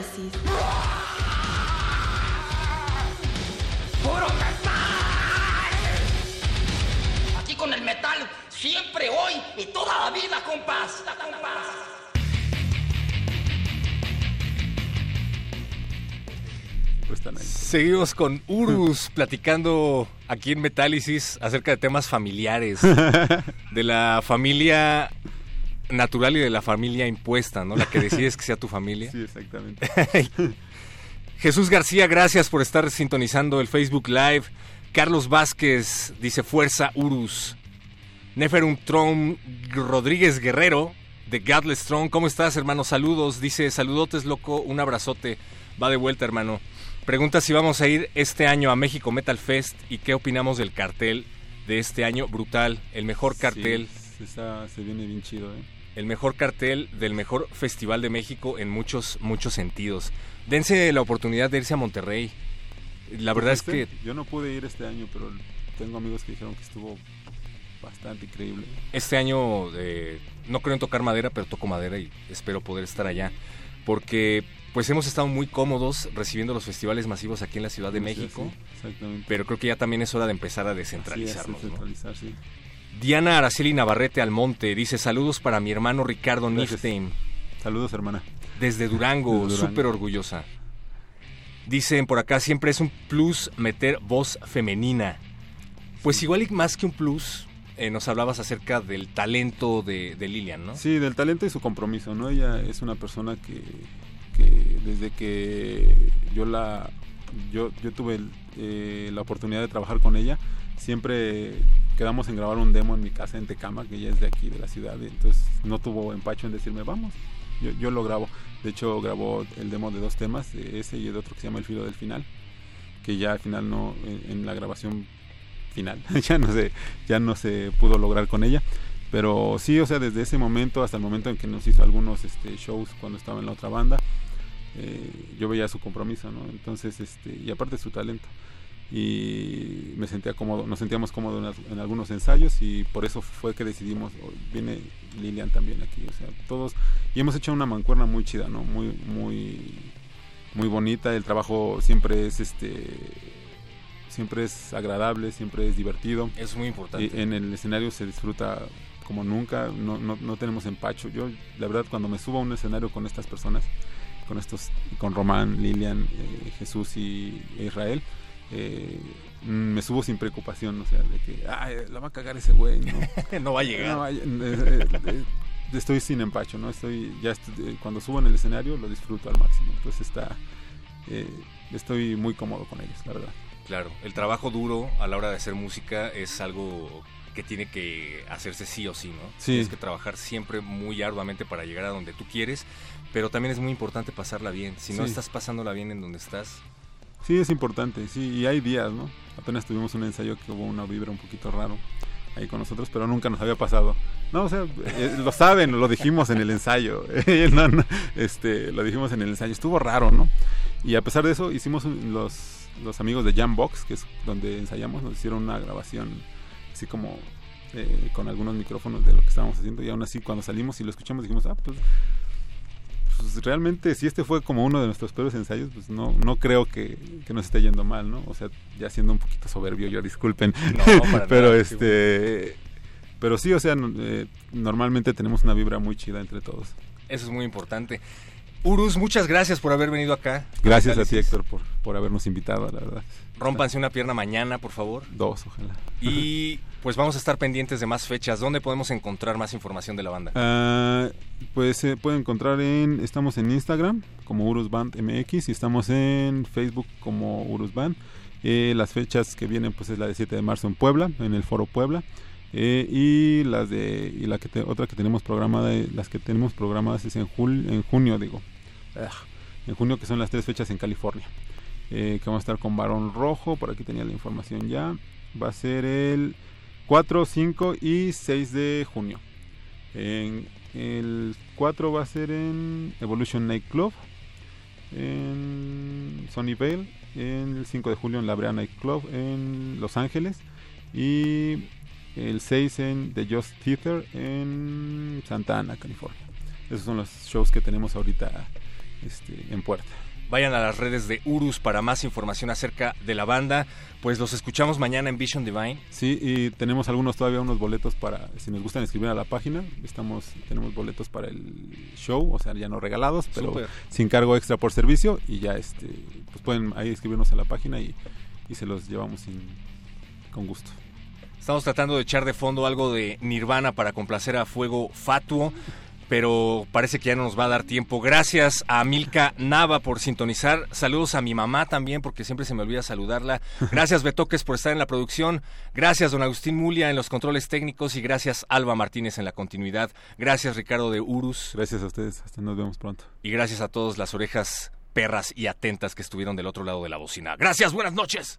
Metálisis. ¡Puro metal! Aquí con el metal, siempre, hoy y toda la vida, compás. compás. Seguimos con Urus [laughs] platicando aquí en Metálisis acerca de temas familiares, [laughs] de la familia natural y de la familia impuesta, ¿no? La que decides que sea tu familia. [laughs] Sí, exactamente. [laughs] Jesús García, gracias por estar sintonizando el Facebook Live. Carlos Vázquez dice Fuerza Urus. Neferum Tron Rodríguez Guerrero de Godless Throne. ¿Cómo estás, hermano? Saludos. Dice, saludotes, loco. Un abrazote. Va de vuelta, hermano. Pregunta si vamos a ir este año a México Metal Fest y qué opinamos del cartel de este año. Brutal. El mejor cartel. Sí, está- se viene bien chido, ¿eh? El mejor cartel del mejor festival de México en muchos, muchos sentidos. Dense la oportunidad de irse a Monterrey. La verdad es que Yo no pude ir este año, pero tengo amigos que dijeron que estuvo bastante increíble. este año eh, no creo en tocar madera, pero toco madera y espero poder estar allá. Porque pues hemos estado muy cómodos recibiendo los festivales masivos aquí en la Ciudad de Sí, México. sí, exactamente. Pero creo que ya también es hora de empezar a es, descentralizarnos. ¿no? descentralizar, sí. Diana Araceli Navarrete Almonte dice saludos para mi hermano Ricardo. Niftein. Saludos, hermana. Desde Durango, Desde Durango. súper orgullosa. Dicen por acá, siempre es un plus meter voz femenina. Pues igual y más que un plus, eh, nos hablabas acerca del talento de, de Lilian, ¿no? Sí, del talento y su compromiso, ¿no? Ella es una persona que, que desde que yo la yo, yo tuve el, eh, la oportunidad de trabajar con ella, siempre quedamos en grabar un demo en mi casa en Tecama, que ella es de aquí, de la ciudad, y entonces no tuvo empacho en decirme, vamos, yo, yo lo grabo. De hecho, grabó el demo de dos temas, ese y de otro que se llama El filo del final, que ya al final no, en, en la grabación final, [laughs] ya no se, ya no se pudo lograr con ella. Pero sí, o sea, desde ese momento hasta el momento en que nos hizo algunos este, shows cuando estaba en la otra banda, eh, yo veía su compromiso, ¿no? Entonces, este, y aparte su talento. Y me sentía cómodo, nos sentíamos cómodos en, algunos ensayos y por eso fue que decidimos, oh, viene Lilian también aquí, o sea, todos, y hemos hecho una mancuerna muy chida, ¿no? Muy, muy, muy bonita, el trabajo siempre es, este, siempre es agradable, siempre es divertido. Es muy importante. Y en el escenario se disfruta como nunca, no, no, no tenemos empacho. Yo, la verdad, cuando me subo a un escenario con estas personas, con estos, con Román, Lilian, eh, Jesús y Israel, eh, me subo sin preocupación, o sea, de que, ay, la va a cagar ese güey, ¿no? [laughs] No va a llegar. No, eh, eh, eh, estoy sin empacho, ¿no? Estoy, ya estoy- eh, cuando subo en el escenario lo disfruto al máximo. Entonces está, estoy muy cómodo con ellos, la verdad. Claro, el trabajo duro a la hora de hacer música es algo que tiene que hacerse sí o sí, ¿no? Sí. Tienes que trabajar siempre muy arduamente para llegar a donde tú quieres, pero también es muy importante pasarla bien. Si no Sí. estás pasándola bien en donde estás, Sí, es importante, sí, y hay días, ¿no? Apenas tuvimos un ensayo que hubo una vibra un poquito raro ahí con nosotros, pero nunca nos había pasado. No, o sea, eh, lo saben, lo dijimos en el ensayo, [laughs] No, no, este, lo dijimos en el ensayo, estuvo raro, ¿no? Y a pesar de eso, hicimos los, los amigos de Jambox, que es donde ensayamos, nos hicieron una grabación así como eh, con algunos micrófonos de lo que estábamos haciendo, y aún así cuando salimos y lo escuchamos dijimos, ah, pues pues realmente si este fue como uno de nuestros peores ensayos, pues no, no creo que, que nos esté yendo mal, ¿no? O sea, ya siendo un poquito soberbio yo, disculpen. No, [laughs] para pero nada, este pero sí, o sea, eh, normalmente tenemos una vibra muy chida entre todos. eso es muy importante. Urus, muchas gracias por haber venido acá. Gracias a ti, Héctor, por, por habernos invitado, la verdad. Rómpanse una pierna mañana, por favor. Dos, ojalá. Y [laughs] pues vamos a estar pendientes de más fechas. ¿Dónde podemos encontrar más información de la banda? Ah, pues se puede encontrar en, estamos en Instagram como Urus Band MX y estamos en Facebook como Urus Band. Eh, las fechas que vienen pues es la de 7 de marzo en Puebla, en el Foro Puebla. Eh, y las de y la que te- otra que tenemos programada las que tenemos programadas es en jul, en junio digo. En junio que son las tres fechas en California. Eh, que vamos a estar con Barón Rojo por aquí tenía la información ya. Va a ser el 4 5 y 6 de junio. En el 4 va a ser en Evolution Night Club en Sunnyvale en el 5 de julio en La Brea Night Club en Los Ángeles. Y el 6 en The Just Theater en Santa Ana, California. Esos son los shows que tenemos ahorita este, en puerta. Vayan a las redes de Urus para más información acerca de la banda. Pues los escuchamos mañana en Vision Divine. Sí, y tenemos algunos todavía unos boletos para, si nos gustan escribir a la página, estamos tenemos boletos para el show, o sea, ya no regalados, pero sin cargo extra por servicio y ya este pues pueden ahí escribirnos a la página y, y se los llevamos sin, con gusto. Estamos tratando de echar de fondo algo de Nirvana para complacer a Fuego Fatuo, pero parece que ya no nos va a dar tiempo. Gracias a Milka Nava por sintonizar. Saludos a mi mamá también, porque siempre se me olvida saludarla. [laughs] Gracias Betoques por estar en la producción. Gracias don Agustín Mulia en los controles técnicos y gracias Alba Martínez en la continuidad. Gracias Ricardo de Urus. Gracias a ustedes. Hasta nos vemos pronto. Y gracias a todos las orejas perras y atentas que estuvieron del otro lado de la bocina. Gracias, buenas noches.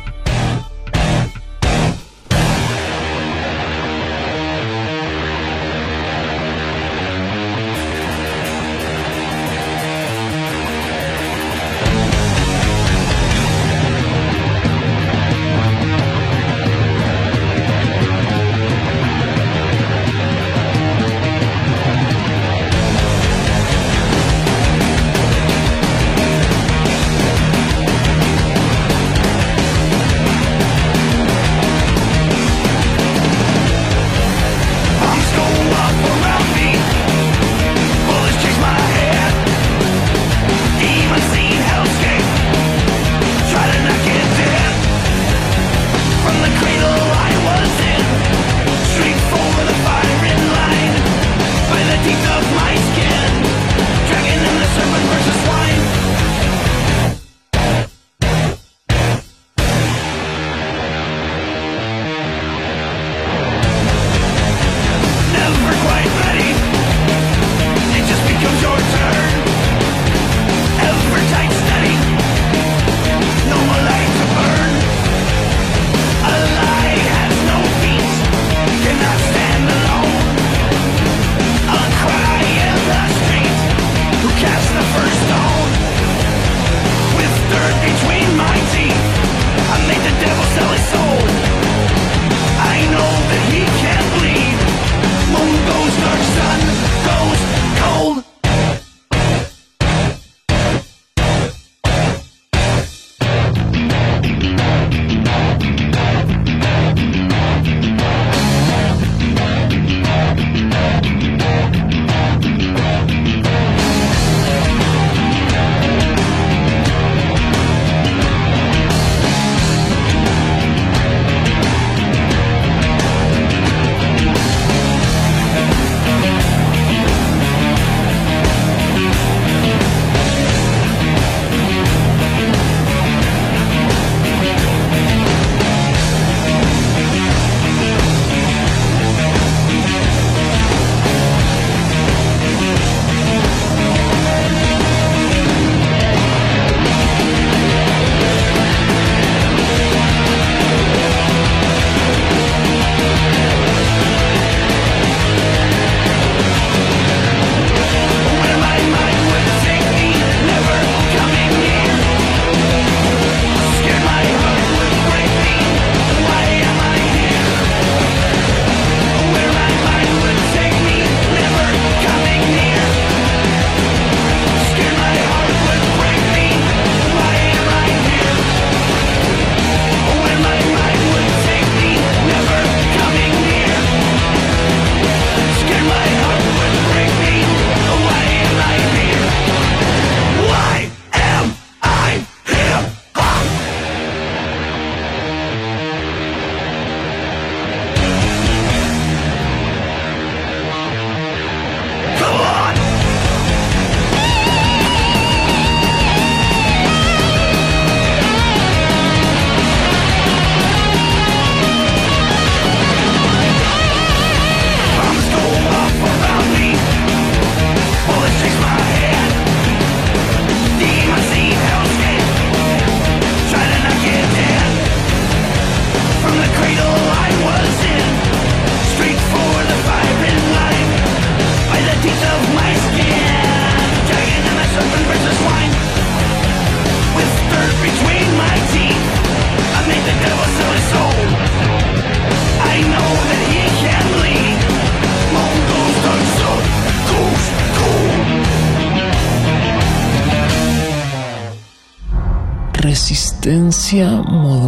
Resistencia modulada.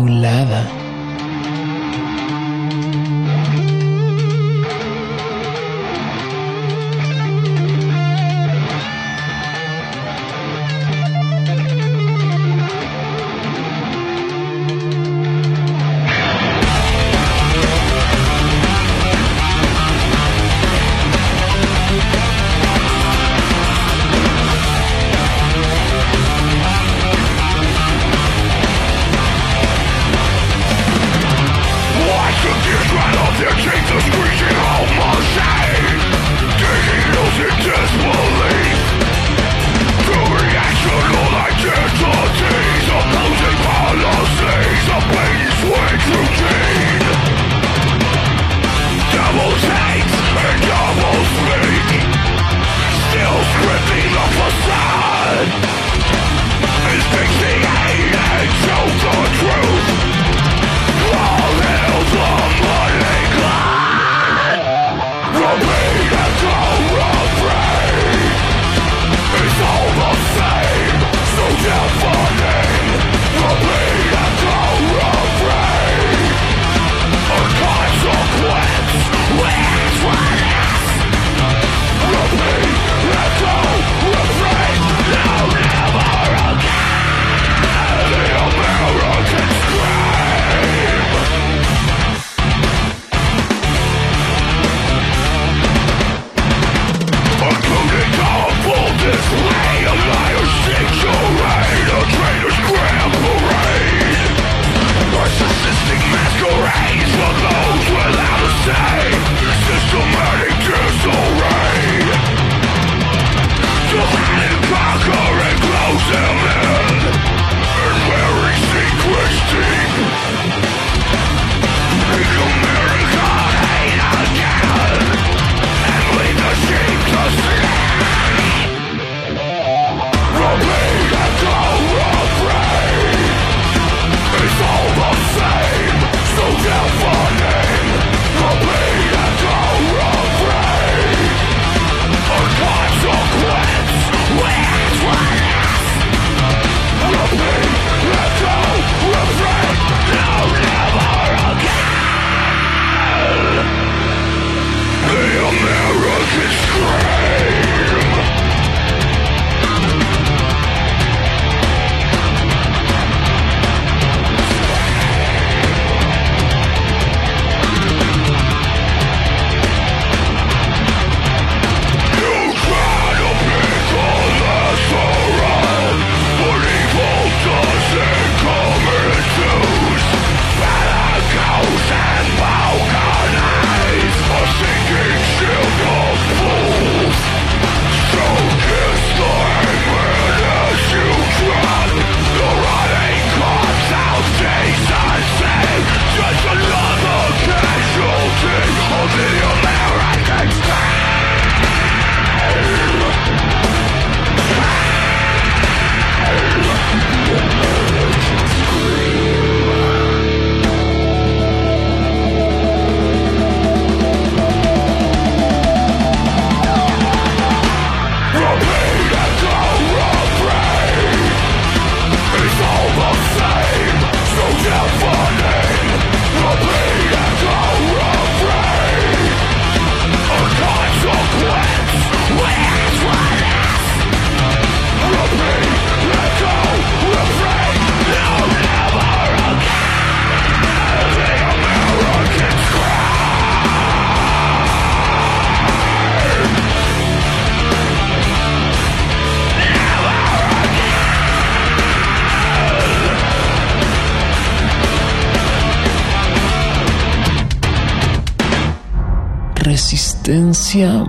Resistencia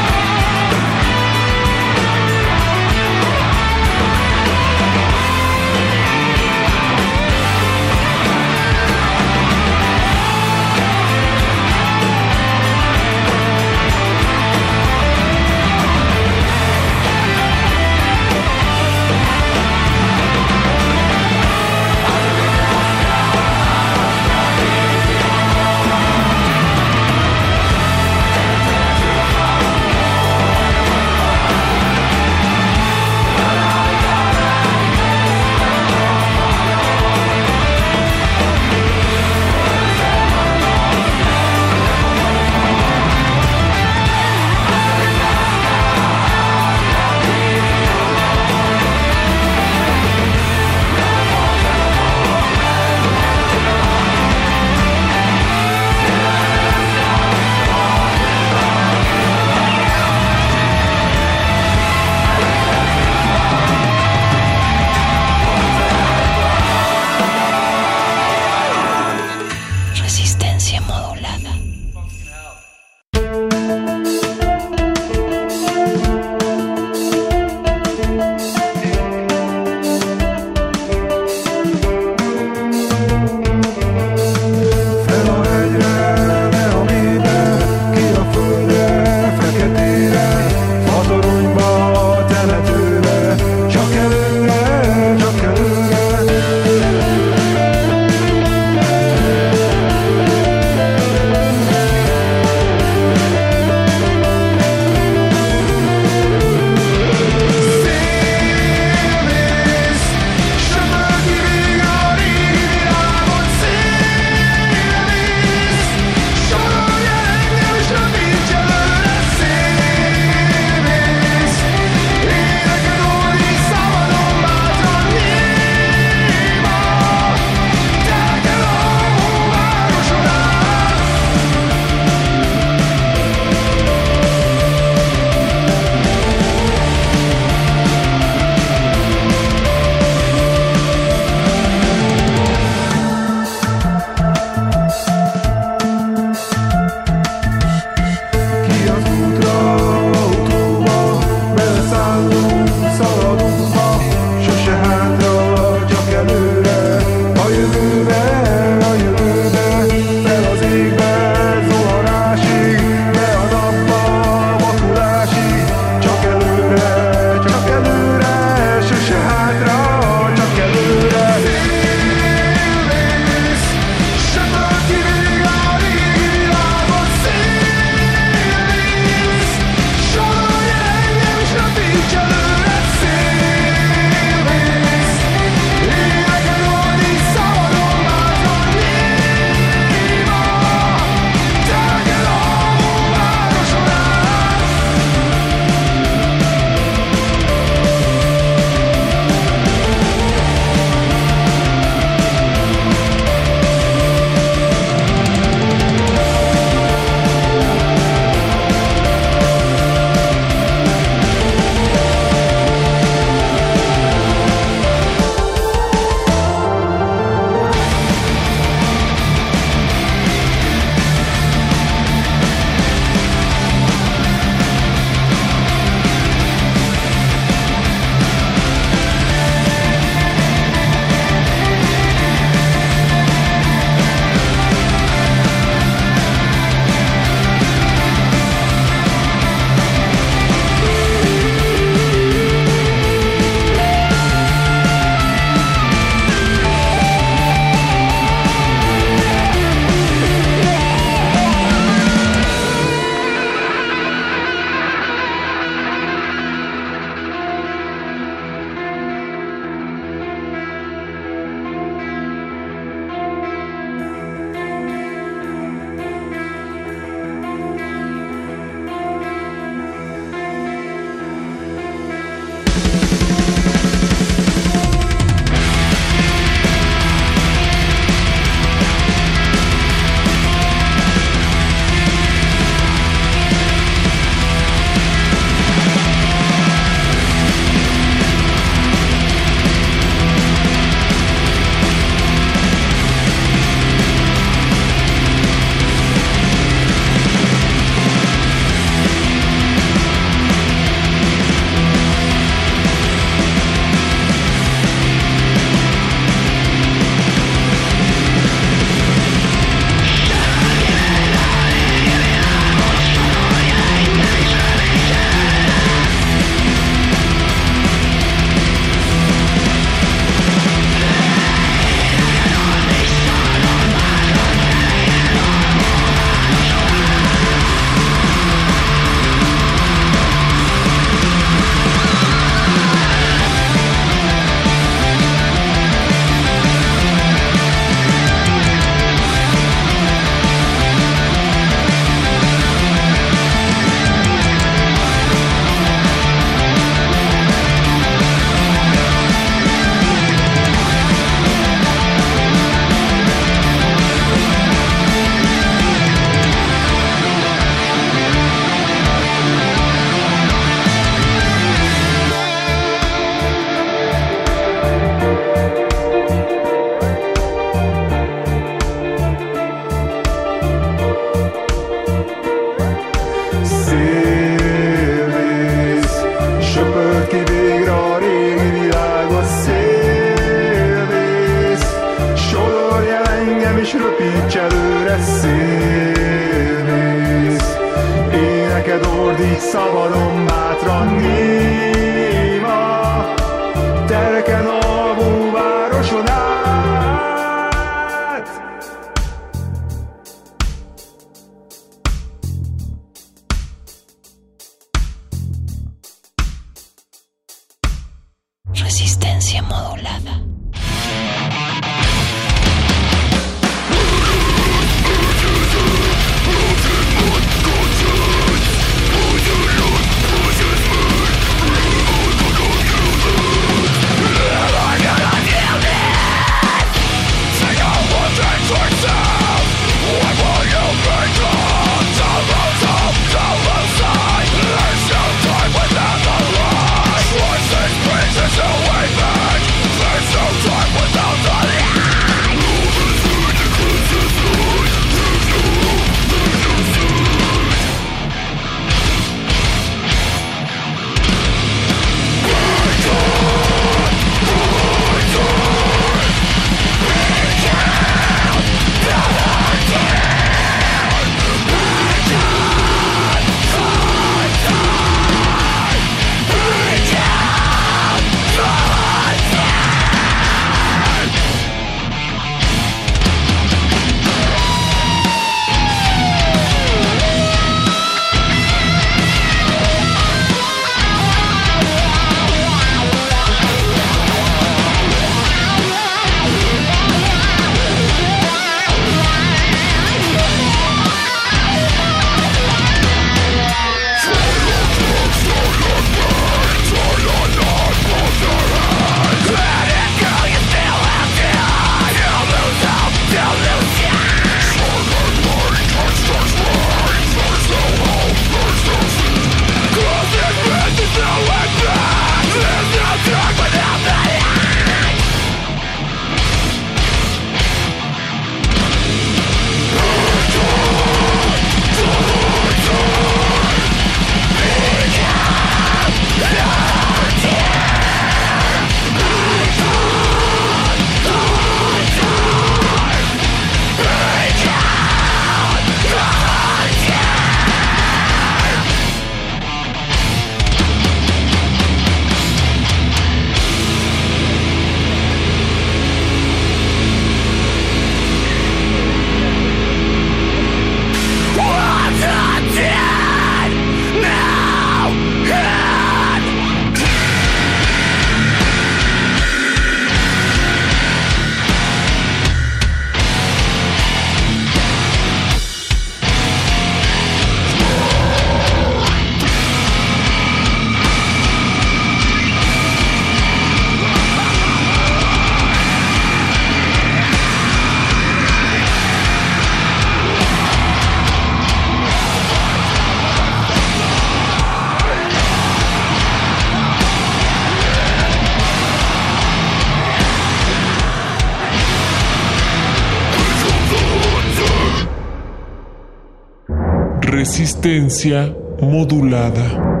Resistencia modulada.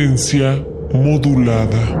Resistencia modulada.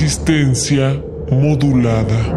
Resistencia modulada.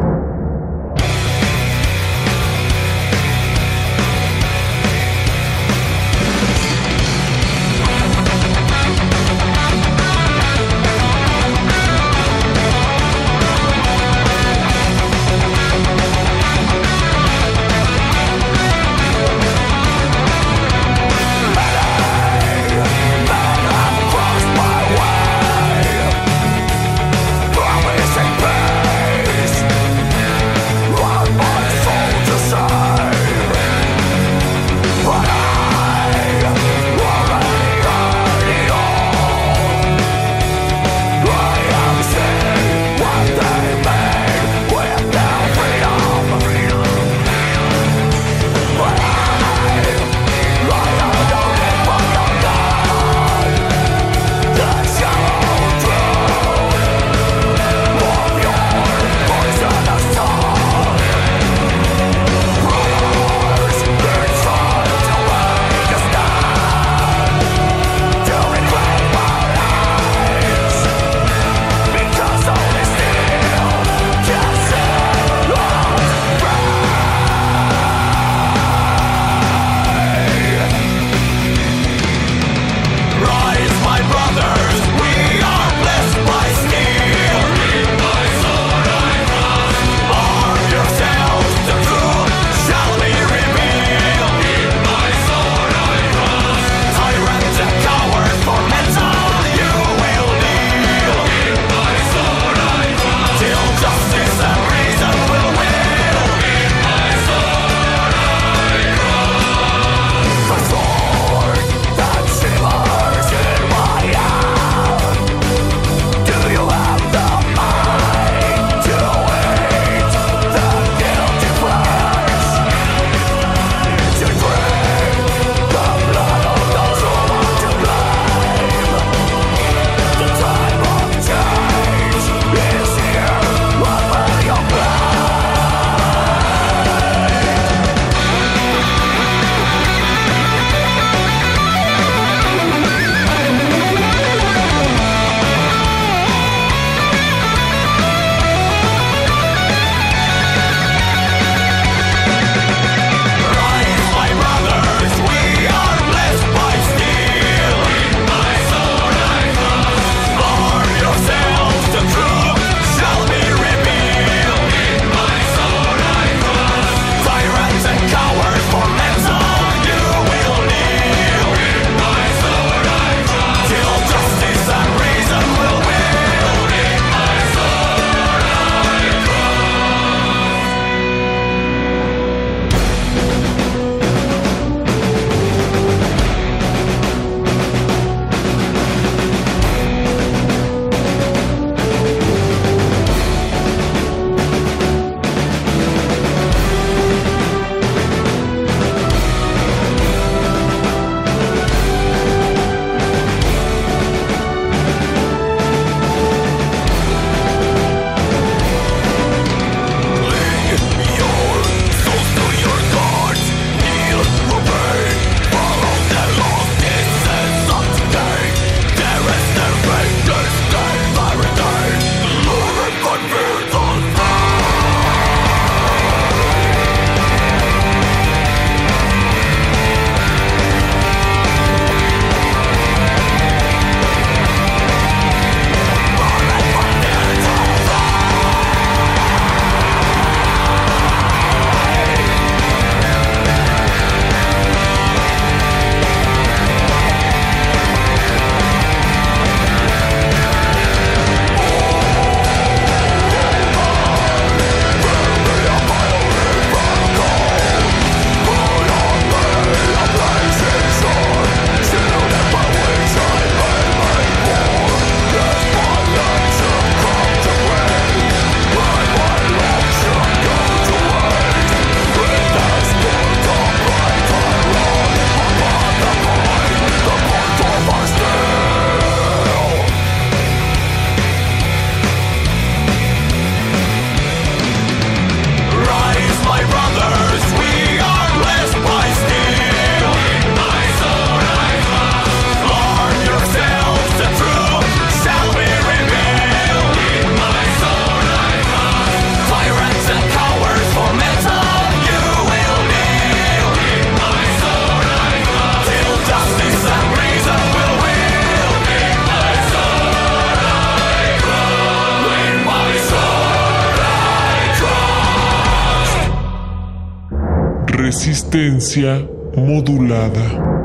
Resistencia modulada.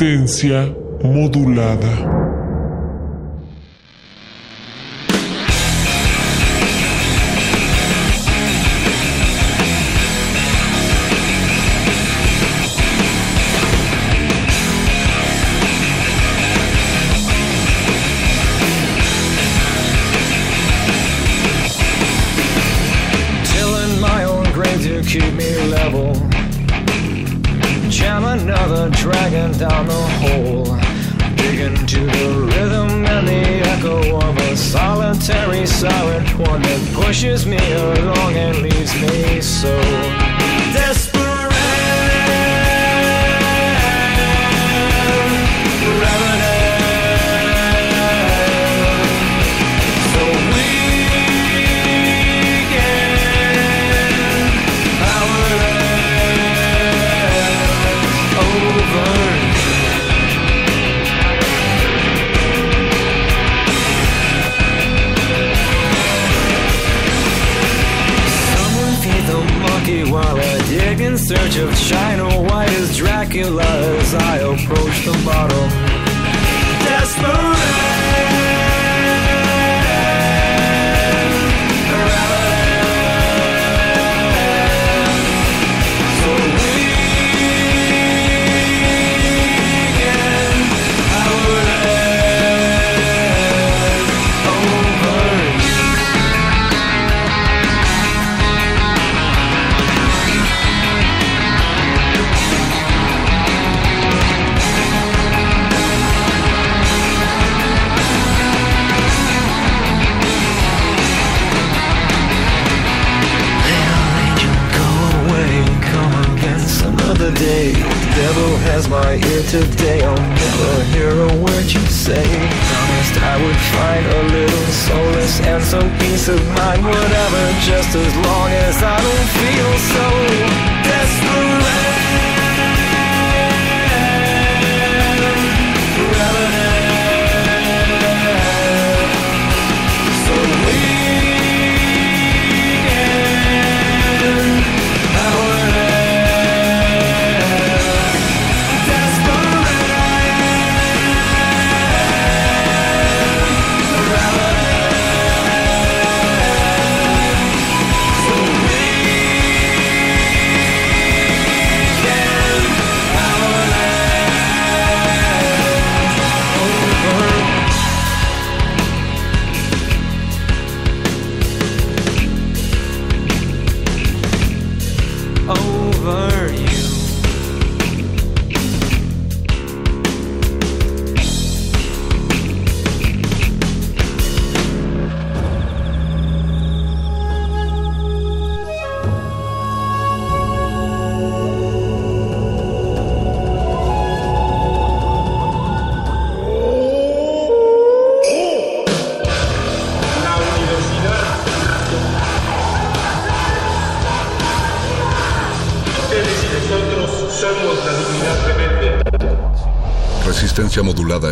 resistencia modulada.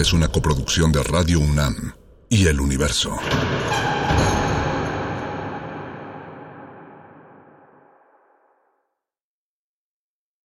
es una coproducción de Radio UNAM y El Universo.